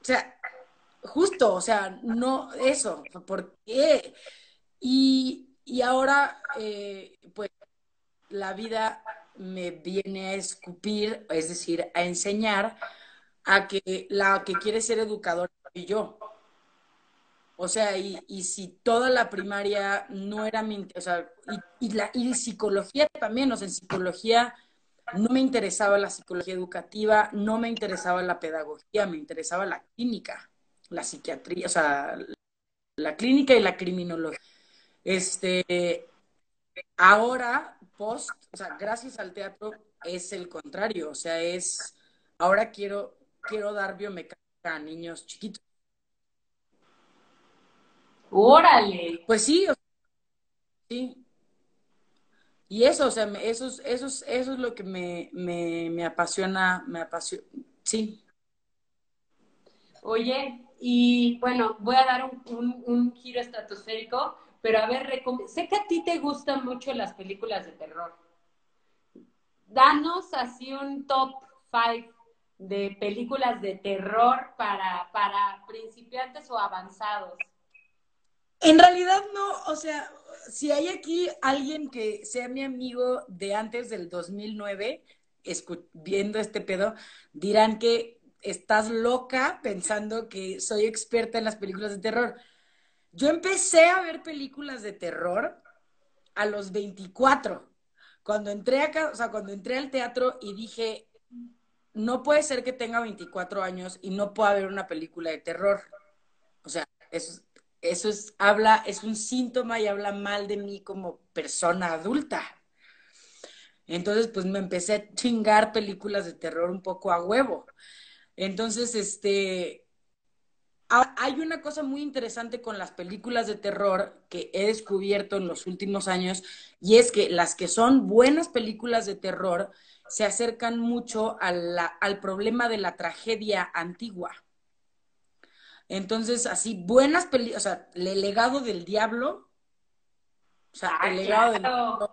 o sea, justo, o sea, no eso, ¿por qué? Y, y ahora, eh, pues, la vida me viene a escupir, es decir, a enseñar a que la que quiere ser educadora soy yo. O sea, y, y, si toda la primaria no era mi, o sea, y, y, la, y psicología también, o sea, en psicología no me interesaba la psicología educativa, no me interesaba la pedagogía, me interesaba la clínica, la psiquiatría, o sea, la clínica y la criminología. Este, ahora, post, o sea, gracias al teatro es el contrario, o sea, es, ahora quiero, quiero dar biomecánica a niños chiquitos. Órale. Pues sí, o sea, sí. Y eso, o sea, eso, es- eso, es- eso es lo que me, me, me apasiona, me apasiona, sí. Oye, y bueno, voy a dar un, un- un giro estratosférico, pero a ver, sé que a ti te gustan mucho las películas de terror. Danos así un top five de películas de terror para, para principiantes o avanzados. En realidad no, o sea, si hay aquí alguien que sea mi amigo de antes del 2009, escu- viendo este pedo, dirán que estás loca pensando que soy experta en las películas de terror. Yo empecé a ver películas de terror a los 24, cuando entré acá, o sea, cuando entré al teatro y dije, no puede ser que tenga 24 años y no pueda ver una película de terror. O sea, eso, es- eso es, habla, es un síntoma y habla mal de mí como persona adulta. Entonces, pues me empecé a chingar películas de terror un poco a huevo. Entonces, este, hay una cosa muy interesante con las películas de terror que he descubierto en los últimos años y es que las que son buenas películas de terror se acercan mucho al problema de la tragedia antigua. Entonces, así, buenas películas, o sea, El legado del diablo, o sea, Ah, El legado del diablo,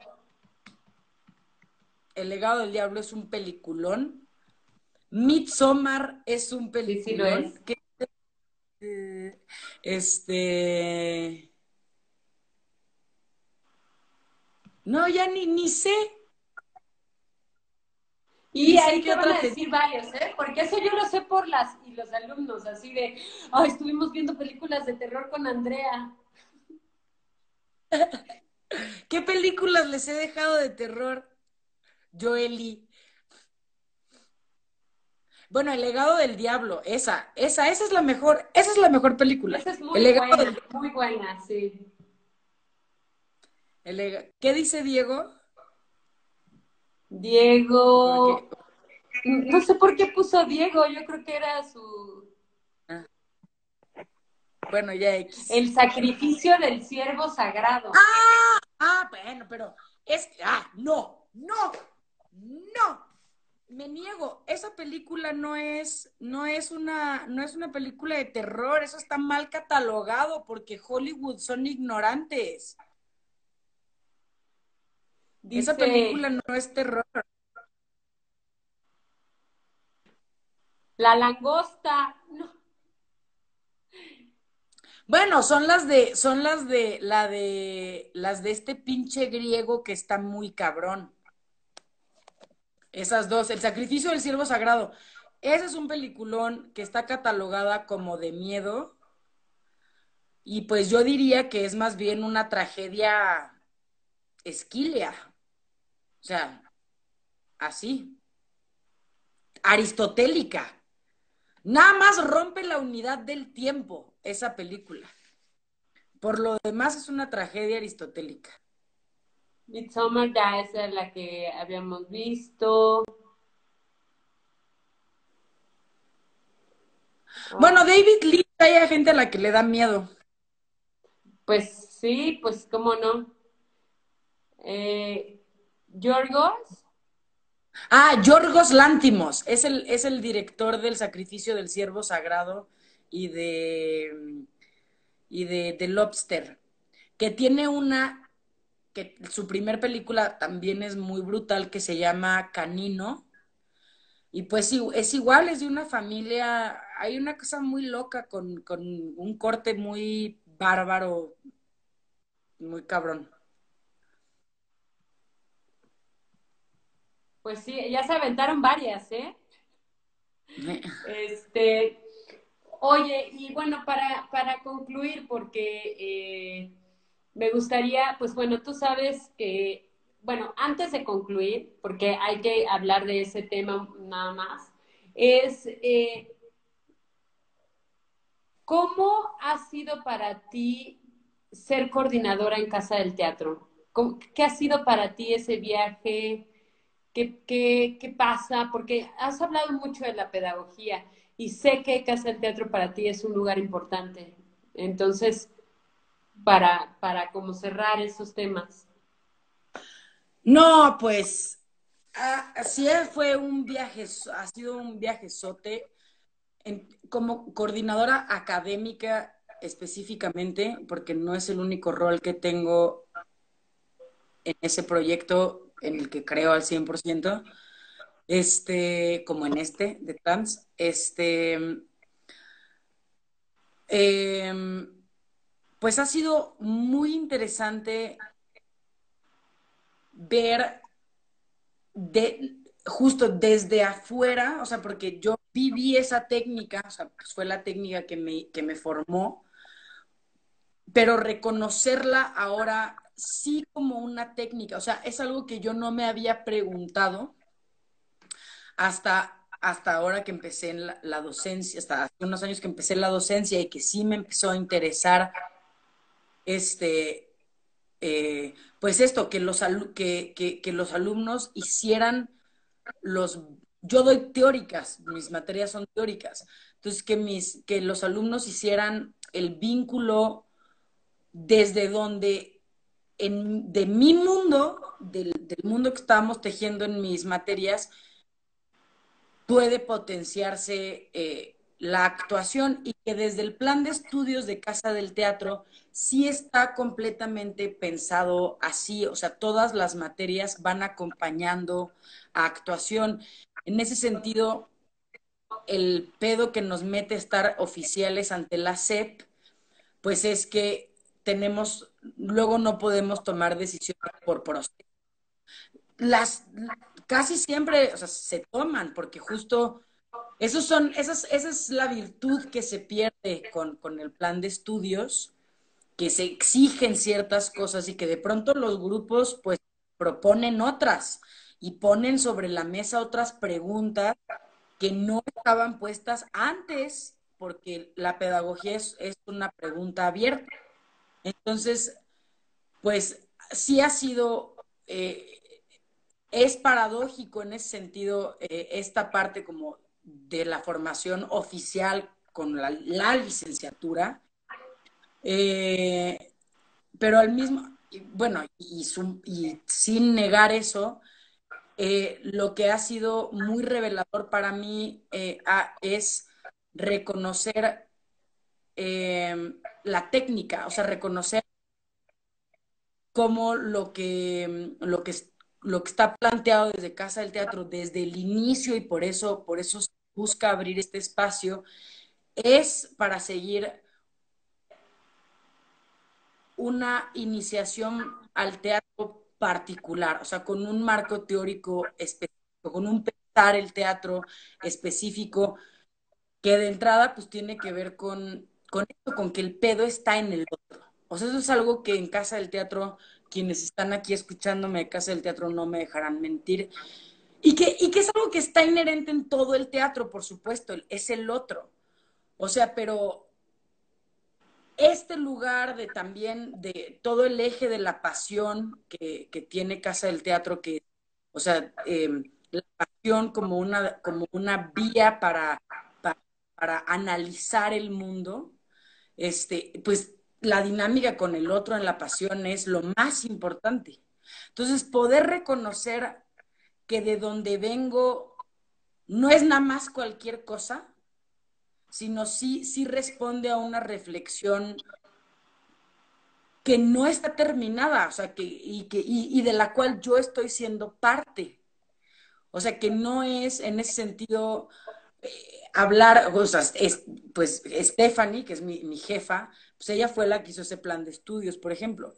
El legado del diablo es un peliculón. Midsommar es un Sí, sí lo peliculón. que, eh, este, no, ya ni, ni sé, Y ahí te van a decir varios, ¿eh? Porque eso yo lo sé por las y los alumnos, así de, ay, estuvimos viendo películas de terror con Andrea. [laughs] ¿Qué películas les he dejado de terror? Joely. Bueno, El legado del diablo, esa, esa, esa es la mejor, esa es la mejor película. Esa es El muy del buena, muy buena, sí. el ¿Qué dice Diego? Diego, no sé por qué puso Diego, yo creo que era su, ah, bueno, ya X. el sacrificio del siervo sagrado. Ah, bueno, pero es, ah, no, no, no. Me niego, esa película no es, no es una, no es una película de terror, eso está mal catalogado porque Hollywood son ignorantes. Esa película no es terror. la langosta, no, Bueno, son las de, son las de, la de, las de este pinche griego que está muy cabrón. Esas dos, El sacrificio del siervo sagrado. Ese es un peliculón que está catalogada como de miedo y pues yo diría que es más bien una tragedia esquílea. O sea, así, aristotélica. Nada más rompe la unidad del tiempo esa película. Por lo demás es una tragedia aristotélica. Midsommar ya esa es la que habíamos visto. Bueno, David Lee hay gente a la que le da miedo. Pues Sí, pues cómo no. Eh, Yorgos. Ah, Yorgos Lántimos, es el, es el director del sacrificio del siervo sagrado y de, y de, de Lobster, que tiene una, que su primer película también es muy brutal, que se llama Canino. Y pues es igual, es de una familia, hay una cosa muy loca con, con un corte muy bárbaro, muy cabrón. Pues sí, ya se aventaron varias, ¿eh? Este, oye, y bueno, para, para concluir, porque eh, me gustaría, pues bueno, tú sabes que, bueno, antes de concluir, porque hay que hablar de ese tema nada más, es eh, ¿cómo ha sido para ti ser coordinadora en Casa del Teatro? ¿Qué ha sido para ti ese viaje? ¿Qué, pasa? Porque has hablado mucho de la pedagogía y sé que Casa del Teatro para ti es un lugar importante. Entonces, para, para como cerrar esos temas. No, pues así fue un viaje, ha sido un viajezote. como coordinadora académica específicamente, porque no es el único rol que tengo en ese proyecto en el que creo al 100%, este, como en este de trans, este, em, pues ha sido muy interesante ver de, justo desde afuera, o sea, porque yo viví esa técnica, pues fue la técnica que me, que me formó, pero reconocerla ahora sí como una técnica, o sea, es algo que yo no me había preguntado hasta, hasta ahora que empecé en la, docencia, hasta hace unos años que empecé en la docencia y que sí me empezó a interesar este, eh, pues esto, que los, que, que, los alumnos hicieran los, yo doy teóricas, mis materias son teóricas, entonces que, mis, que los alumnos hicieran el vínculo desde donde de mi mundo, del, mundo que estábamos tejiendo en mis materias, puede potenciarse eh, la actuación y que desde el plan de estudios de Casa del Teatro sí está completamente pensado así, o sea, todas las materias van acompañando a actuación. En ese sentido, el pedo que nos mete estar oficiales ante la SEP, pues es que tenemos, luego no podemos tomar decisiones por proceso. Las casi siempre, se toman, porque justo esos son, esas, esa es la virtud que se pierde con, con el plan de estudios, que se exigen ciertas cosas y que de pronto los grupos pues proponen otras y ponen sobre la mesa otras preguntas que no estaban puestas antes, porque la pedagogía es, es una pregunta abierta. Entonces, pues sí ha sido, eh, es paradójico en ese sentido eh, esta parte como de la formación oficial con la, licenciatura, eh, pero al mismo, bueno, y, sin negar eso, lo que ha sido muy revelador para mí es reconocer eh, la técnica, o sea, reconocer cómo lo que, lo que, lo que está planteado desde Casa del Teatro, desde el inicio, y por eso, por eso se busca abrir este espacio, es para seguir una iniciación al teatro particular, o sea, con un marco teórico específico, con un pensar el teatro específico, que de entrada pues tiene que ver con con esto, con que el pedo está en el otro. O sea, eso es algo que en Casa del Teatro, quienes están aquí escuchándome de Casa del Teatro no me dejarán mentir. Y que, que es algo que está inherente en todo el teatro, por supuesto, es el otro. O sea, pero este lugar de también, de todo el eje de la pasión que, tiene Casa del Teatro, que, o sea, em, la pasión como una, como una vía para, para analizar el mundo, este, pues la dinámica con el otro en la pasión es lo más importante. Entonces, poder reconocer que de donde vengo no es nada más cualquier cosa, sino sí, sí responde a una reflexión que no está terminada, o sea, que, y, que, y, de la cual yo estoy siendo parte. O sea, que no es en ese sentido eh, hablar, o pues Stephanie, que es mi, mi, jefa, pues ella fue la que hizo ese plan de estudios, por ejemplo.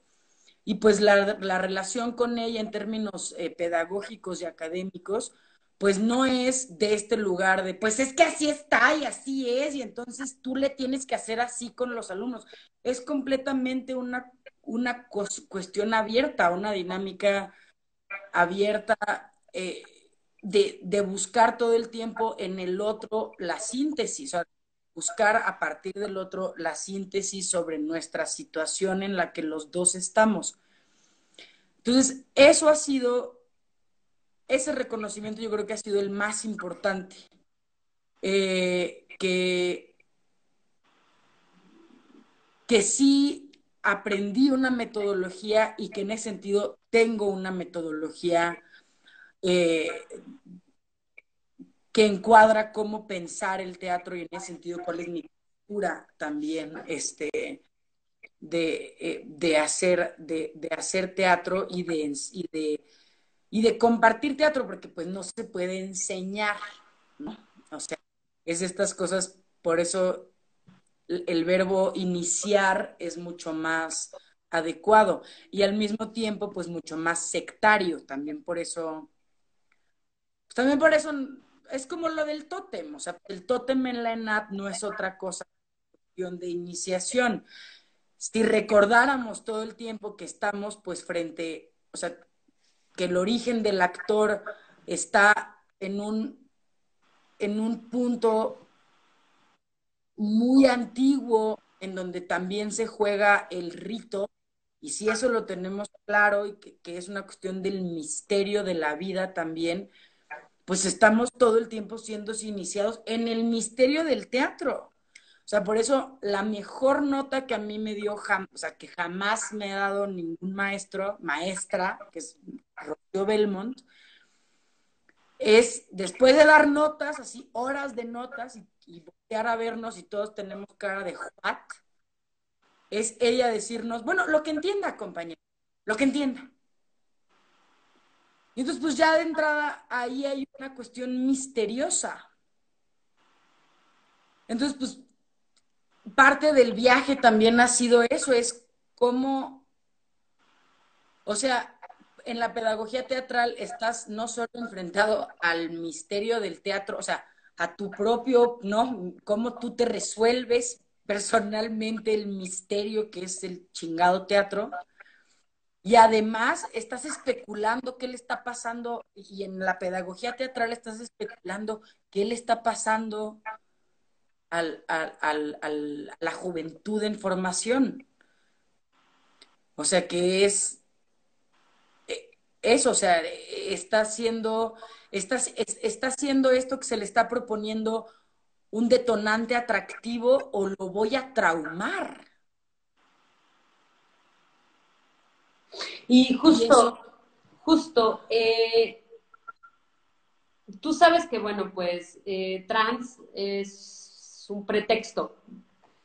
Y pues la, la relación con ella en términos eh, pedagógicos y académicos, pues no es de este lugar de, pues es que así está y así es, y entonces tú le tienes que hacer así con los alumnos. Es completamente una, una cuestión abierta, una dinámica abierta eh, de, buscar todo el tiempo en el otro la síntesis, o sea, buscar a partir del otro la síntesis sobre nuestra situación en la que los dos estamos. Entonces, eso ha sido ese reconocimiento yo creo que ha sido el más importante. Eh, que, que sí aprendí una metodología y que en ese sentido tengo una metodología eh, que encuadra cómo pensar el teatro y en ese sentido cuál es mi cultura también este, de, eh, de hacer, de, de, hacer teatro y de, y de y de compartir teatro, porque pues no se puede enseñar, ¿no? O sea, es estas cosas, por eso el verbo iniciar es mucho más adecuado y al mismo tiempo pues mucho más sectario, también por eso, también por eso es como lo del tótem, o sea, el tótem en la ENAT no es otra cosa de iniciación. Si recordáramos todo el tiempo que estamos pues frente, o sea, que el origen del actor está en un, en un punto muy antiguo en donde también se juega el rito, y si eso lo tenemos claro y que, que, es una cuestión del misterio de la vida también, pues estamos todo el tiempo siendo iniciados en el misterio del teatro. O sea, por eso la mejor nota que a mí me dio, o sea, que jamás me ha dado ningún maestro, maestra, que es Rocío Belmont, es después de dar notas, así horas de notas y, y a vernos y todos tenemos cara de what, es ella decirnos, bueno, lo que entienda, compañero, lo que entienda. Y entonces, pues ya de entrada ahí hay una cuestión misteriosa. Entonces, pues parte del viaje también ha sido eso, es cómo, o sea, en la pedagogía teatral estás no solo enfrentado al misterio del teatro, o sea, a tu propio, ¿no? Cómo tú te resuelves personalmente el misterio que es el chingado teatro. Y además estás especulando qué le está pasando, y en la pedagogía teatral estás especulando qué le está pasando al, al, al, a la juventud en formación. O sea que es eh, eso, o sea, está haciendo, está, está haciendo esto que se le está proponiendo un detonante atractivo o lo voy a traumar. Y justo, justo, eh, tú sabes que, bueno, pues eh, trans es un pretexto.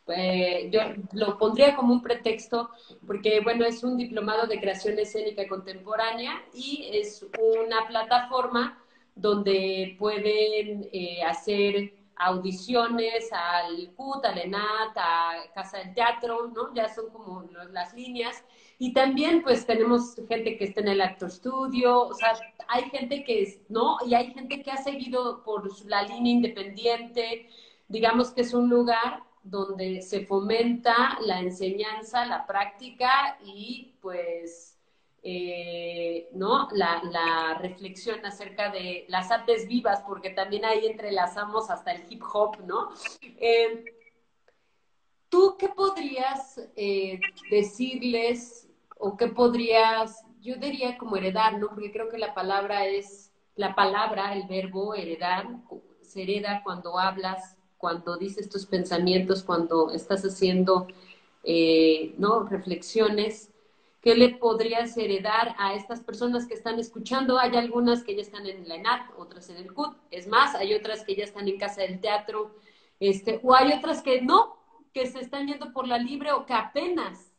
Eh, yo lo pondría como un pretexto porque, bueno, es un diplomado de creación escénica contemporánea y es una plataforma donde pueden eh, hacer audiciones al CUT, al ENAT, a Casa del Teatro, ¿no? Ya son como las líneas. Y también, pues, tenemos gente que está en el Actor Studio, o sea, hay gente que, es, ¿no? Y hay gente que ha seguido por la línea independiente, digamos que es un lugar donde se fomenta la enseñanza, la práctica y pues, eh, ¿no? La, reflexión acerca de las artes vivas, porque también ahí entrelazamos hasta el hip hop, ¿no? Eh, ¿Tú qué podrías eh, decirles o qué podrías, yo diría como heredar, ¿no? Porque creo que la palabra es, la palabra, el verbo heredar, se hereda cuando hablas cuando dices tus pensamientos, cuando estás haciendo eh, ¿no? Reflexiones. ¿Qué le podrías heredar a estas personas que están escuchando? Hay algunas que ya están en la ENAT, otras en el CUT. Es más, hay otras que ya están en Casa del Teatro, este, o hay otras que no, que se están yendo por la libre o que apenas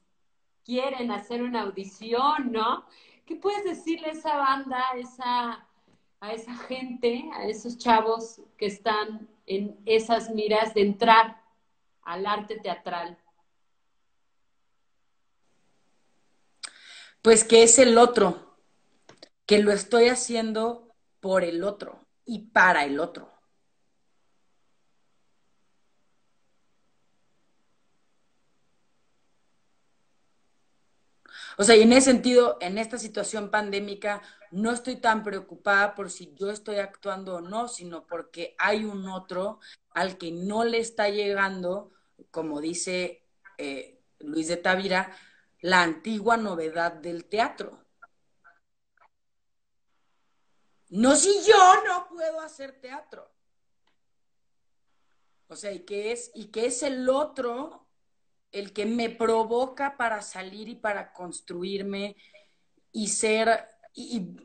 quieren hacer una audición, ¿no? ¿Qué puedes decirle a esa banda, a esa, a esa gente, a esos chavos que están en esas miras de entrar al arte teatral? Pues que es el otro, que lo estoy haciendo por el otro y para el otro. O sea, y en ese sentido, en esta situación pandémica, no estoy tan preocupada por si yo estoy actuando o no, sino porque hay un otro al que no le está llegando, como dice eh, Luis de Tavira, la antigua novedad del teatro. No si yo no puedo hacer teatro. O sea, y que es, y que es el otro el que me provoca para salir y para construirme y ser, y,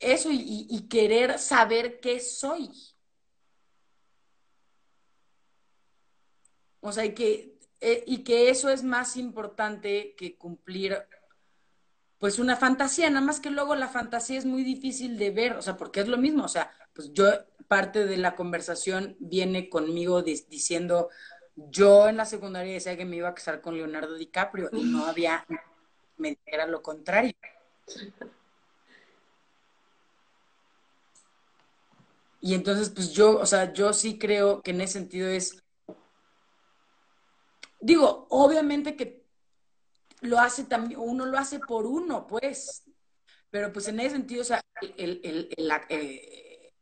eso, y, querer saber qué soy. O sea, y que eh, y que eso es más importante que cumplir pues una fantasía, nada más que luego la fantasía es muy difícil de ver, o sea, porque es lo mismo, o sea, pues yo parte de la conversación viene conmigo diciendo, yo en la secundaria decía que me iba a casar con Leonardo DiCaprio y no había, me era lo contrario. Y entonces, pues yo, o sea, yo sí creo que en ese sentido es Digo, obviamente que lo hace también, uno lo hace por uno, pues, pero pues en ese sentido, o sea, el, la, eh,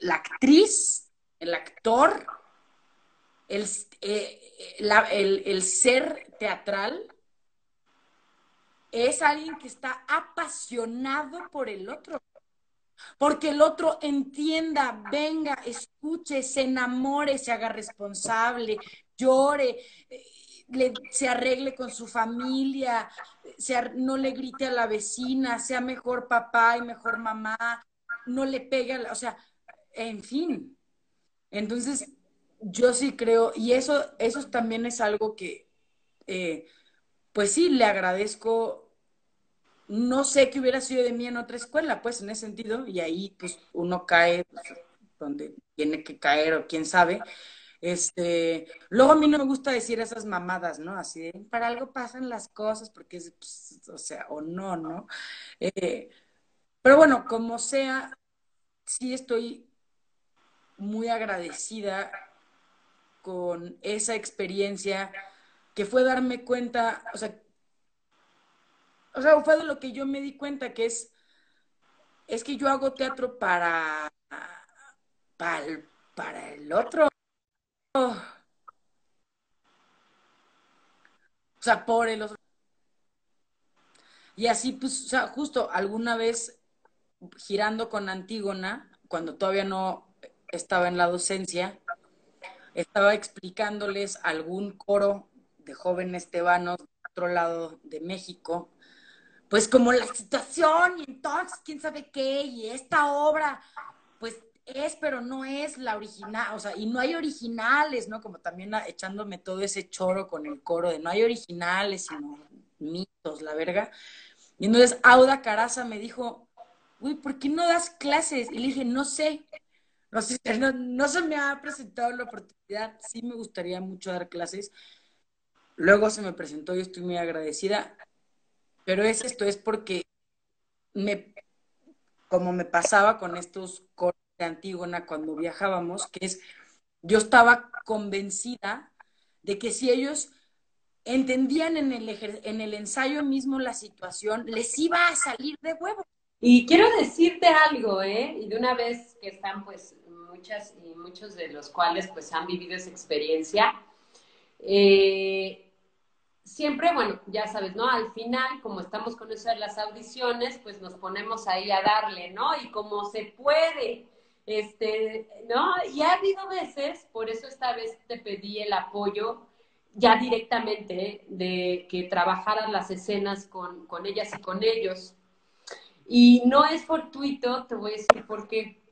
la, actriz, el actor, el, eh, el ser teatral, es alguien que está apasionado por el otro. Porque el otro entienda, venga, escuche, se enamore, se haga responsable, llore, se arregle con su familia, no le grite a la vecina, sea mejor papá y mejor mamá, no le pegue, o sea, en fin. Entonces, yo sí creo, y eso, eso también es algo que, eh, pues sí, le agradezco. No sé qué hubiera sido de mí en otra escuela, pues en ese sentido, y ahí pues uno cae donde tiene que caer o quién sabe, este, luego a mí no me gusta decir esas mamadas, ¿no? Así de, para algo pasan las cosas, porque es, pues, o sea, o no, ¿no? Eh, pero bueno, como sea, sí estoy muy agradecida con esa experiencia que fue darme cuenta, o sea, o sea, fue de lo que yo me di cuenta que es, es que yo hago teatro para, para, para el otro. O sea, por el otro. Y así, pues, o sea, justo alguna vez girando con Antígona, cuando todavía no estaba en la docencia, estaba explicándoles algún coro de jóvenes tebanos de otro lado de México, pues como la situación y entonces quién sabe qué, y esta obra, pues es, pero no es la original, o sea, y no hay originales, ¿no? Como también echándome todo ese choro con el coro de no hay originales, sino mitos, la verga. Y entonces Auda Caraza me dijo, uy, ¿por qué no das clases? Y le dije, no sé, no, sé, no, no se me ha presentado la oportunidad, sí me gustaría mucho dar clases. Luego se me presentó y estoy muy agradecida, pero es esto, es porque me, como me pasaba con estos coros de Antígona cuando viajábamos, que es, yo estaba convencida de que si ellos entendían en el, en el ensayo mismo la situación, les iba a salir de huevo. Y quiero decirte algo, ¿eh? Y de una vez que están, pues, muchas y muchos de los cuales, pues, han vivido esa experiencia, eh, siempre, bueno, ya sabes, ¿no? Al final, como estamos con eso de las audiciones, pues nos ponemos ahí a darle, ¿no? Y como se puede, este, ¿no? Y ha habido veces, por eso esta vez te pedí el apoyo, ya directamente, de que trabajaras las escenas con, con ellas y con ellos. Y no es fortuito, te voy a decir por qué.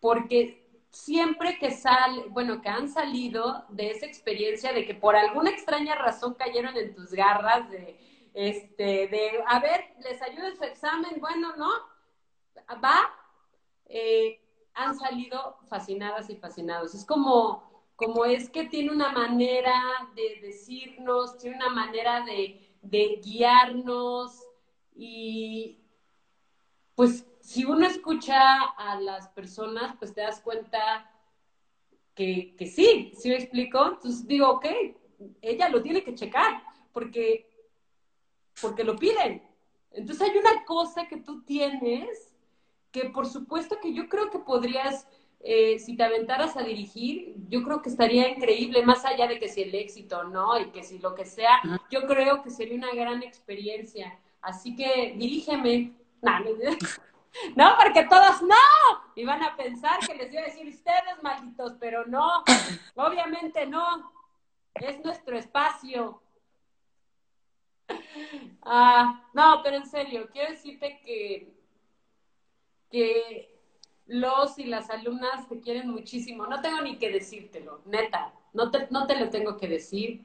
Porque siempre que sale, bueno, que han salido de esa experiencia de que por alguna extraña razón cayeron en tus garras de, este, de, a ver, les ayuda en su examen, bueno, ¿no? Va, eh, han salido fascinadas y fascinados. Es como, como es que tiene una manera de decirnos, tiene una manera de, de guiarnos y pues si uno escucha a las personas, pues te das cuenta que, que sí, ¿sí me explico? Entonces digo, ok, ella lo tiene que checar, porque, porque lo piden. Entonces hay una cosa que tú tienes que por supuesto que yo creo que podrías, eh, si te aventaras a dirigir, yo creo que estaría increíble, más allá de que si el éxito, ¿no? Y que si lo que sea, yo creo que sería una gran experiencia. Así que dirígeme. No, no, no, porque todos no. Y van a pensar que les iba a decir ustedes, malditos, pero no. Obviamente no. Es nuestro espacio. Ah, no, pero en serio, quiero decirte que, que los y las alumnas te quieren muchísimo. No tengo ni que decírtelo, neta. No te, no te lo tengo que decir.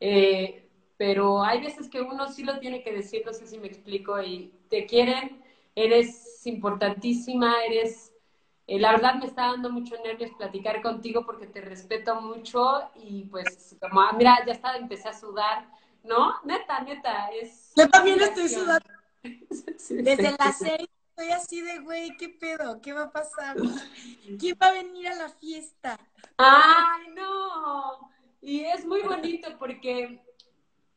Eh, pero hay veces que uno sí lo tiene que decir, no sé si me explico, y te quieren eres importantísima, eres, eh, la verdad me está dando mucho nervios platicar contigo porque te respeto mucho y pues como, ah, mira, ya está, empecé a sudar, ¿no? Neta, neta, es... Yo también estoy sudando. [laughs] Desde las seis estoy así de, güey, ¿qué pedo? ¿Qué va a pasar? ¿Quién va a venir a la fiesta? Ay, no. Y es muy bonito porque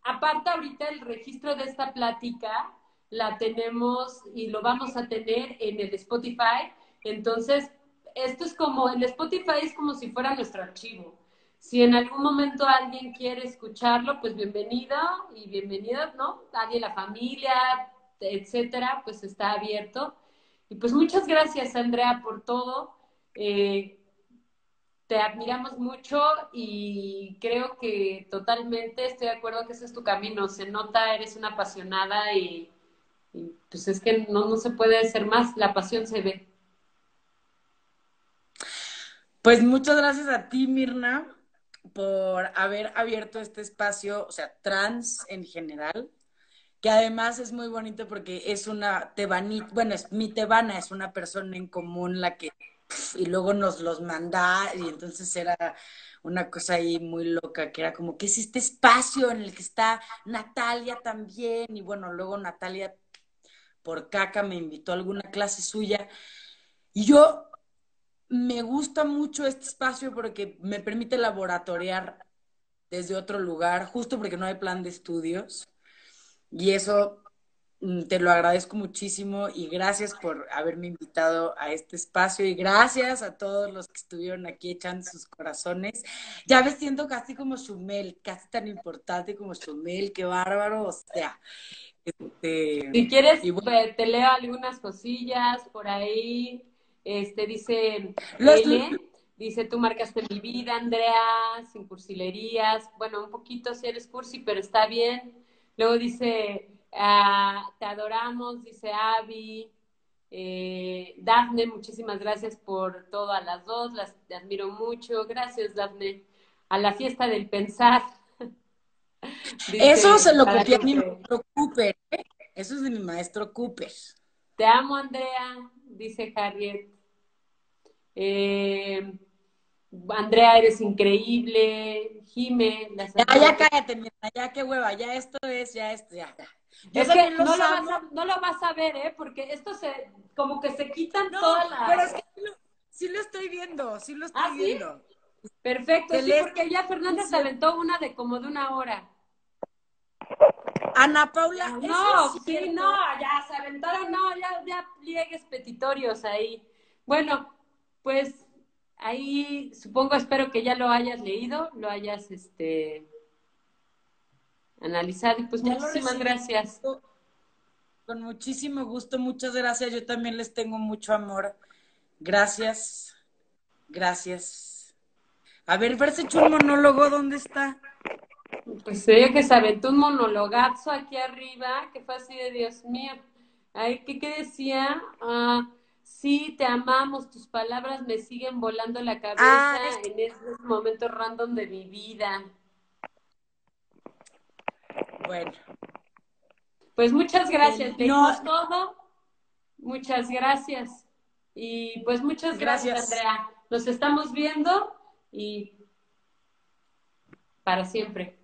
aparte ahorita el registro de esta plática la tenemos y lo vamos a tener en el Spotify. Entonces, esto es como, el Spotify es como si fuera nuestro archivo. Si en algún momento alguien quiere escucharlo, pues bienvenido y bienvenida, ¿no? Nadie, la familia, etcétera, pues está abierto. Y pues muchas gracias, Andrea, por todo. Eh, te admiramos mucho y creo que totalmente estoy de acuerdo que ese es tu camino. Se nota, eres una apasionada y y pues es que no, no se puede hacer más, la pasión se ve. Pues muchas gracias a ti, Mirna, por haber abierto este espacio, o sea, trans en general, que además es muy bonito porque es una tebanita, bueno, es mi tebana, es una persona en común la que, y luego nos los manda, y entonces era una cosa ahí muy loca, que era como, ¿qué es este espacio en el que está Natalia también? Y bueno, luego Natalia por caca me invitó a alguna clase suya. Y yo me gusta mucho este espacio porque me permite laboratoriar desde otro lugar, justo porque no hay plan de estudios. Y eso mm, te lo agradezco muchísimo y gracias por haberme invitado a este espacio y gracias a todos los que estuvieron aquí echando sus corazones. Ya me siento casi como Shumel, casi tan importante como Shumel, qué bárbaro, o sea, este, si quieres, pues, te leo algunas cosillas por ahí. Este dice dice, tú marcaste mi vida, Andrea, sin cursilerías. Bueno, un poquito si eres cursi, pero está bien. Luego dice, ah, te adoramos, dice Avi. Eh, Dafne, muchísimas gracias por todo a las dos, las te admiro mucho. Gracias, Dafne. A la fiesta del pensar. Eso se lo copié a mi maestro Cooper. ¿eh? Eso es de mi maestro Cooper. Te amo, Andrea, dice Harriet. Eh, Andrea, eres increíble. Jime, ya, ya cállate, mira, ya qué hueva, ya esto es, ya esto, ya. es que no lo, vas a, no lo, vas a, ver, ¿eh? Porque esto se, como que se quitan todas las... Pero es que sí lo, estoy viendo, sí lo estoy ¿Ah, viendo. Perfecto, sí, porque ya Fernanda se aventó una de como de una hora. Ana Paula. No, sí, no, ya se aventaron, no, ya, ya pliegues petitorios ahí. Bueno, pues ahí supongo, espero que ya lo hayas leído, lo hayas este analizado y pues muchísimas gracias. Con muchísimo gusto, muchas gracias. Yo también les tengo mucho amor. Gracias, gracias. A ver, verse hecho un monólogo, ¿dónde está? Pues se que se aventó un monologazo aquí arriba, que fue así de Dios mío. Ay, ¿qué, qué decía? Ah, sí, te amamos, tus palabras me siguen volando la cabeza Ah, en estos momentos random de mi vida. Bueno, Pues muchas gracias, Eh, no. todo. Muchas gracias. Y pues muchas gracias, Gracias. Andrea. Nos estamos viendo y para siempre.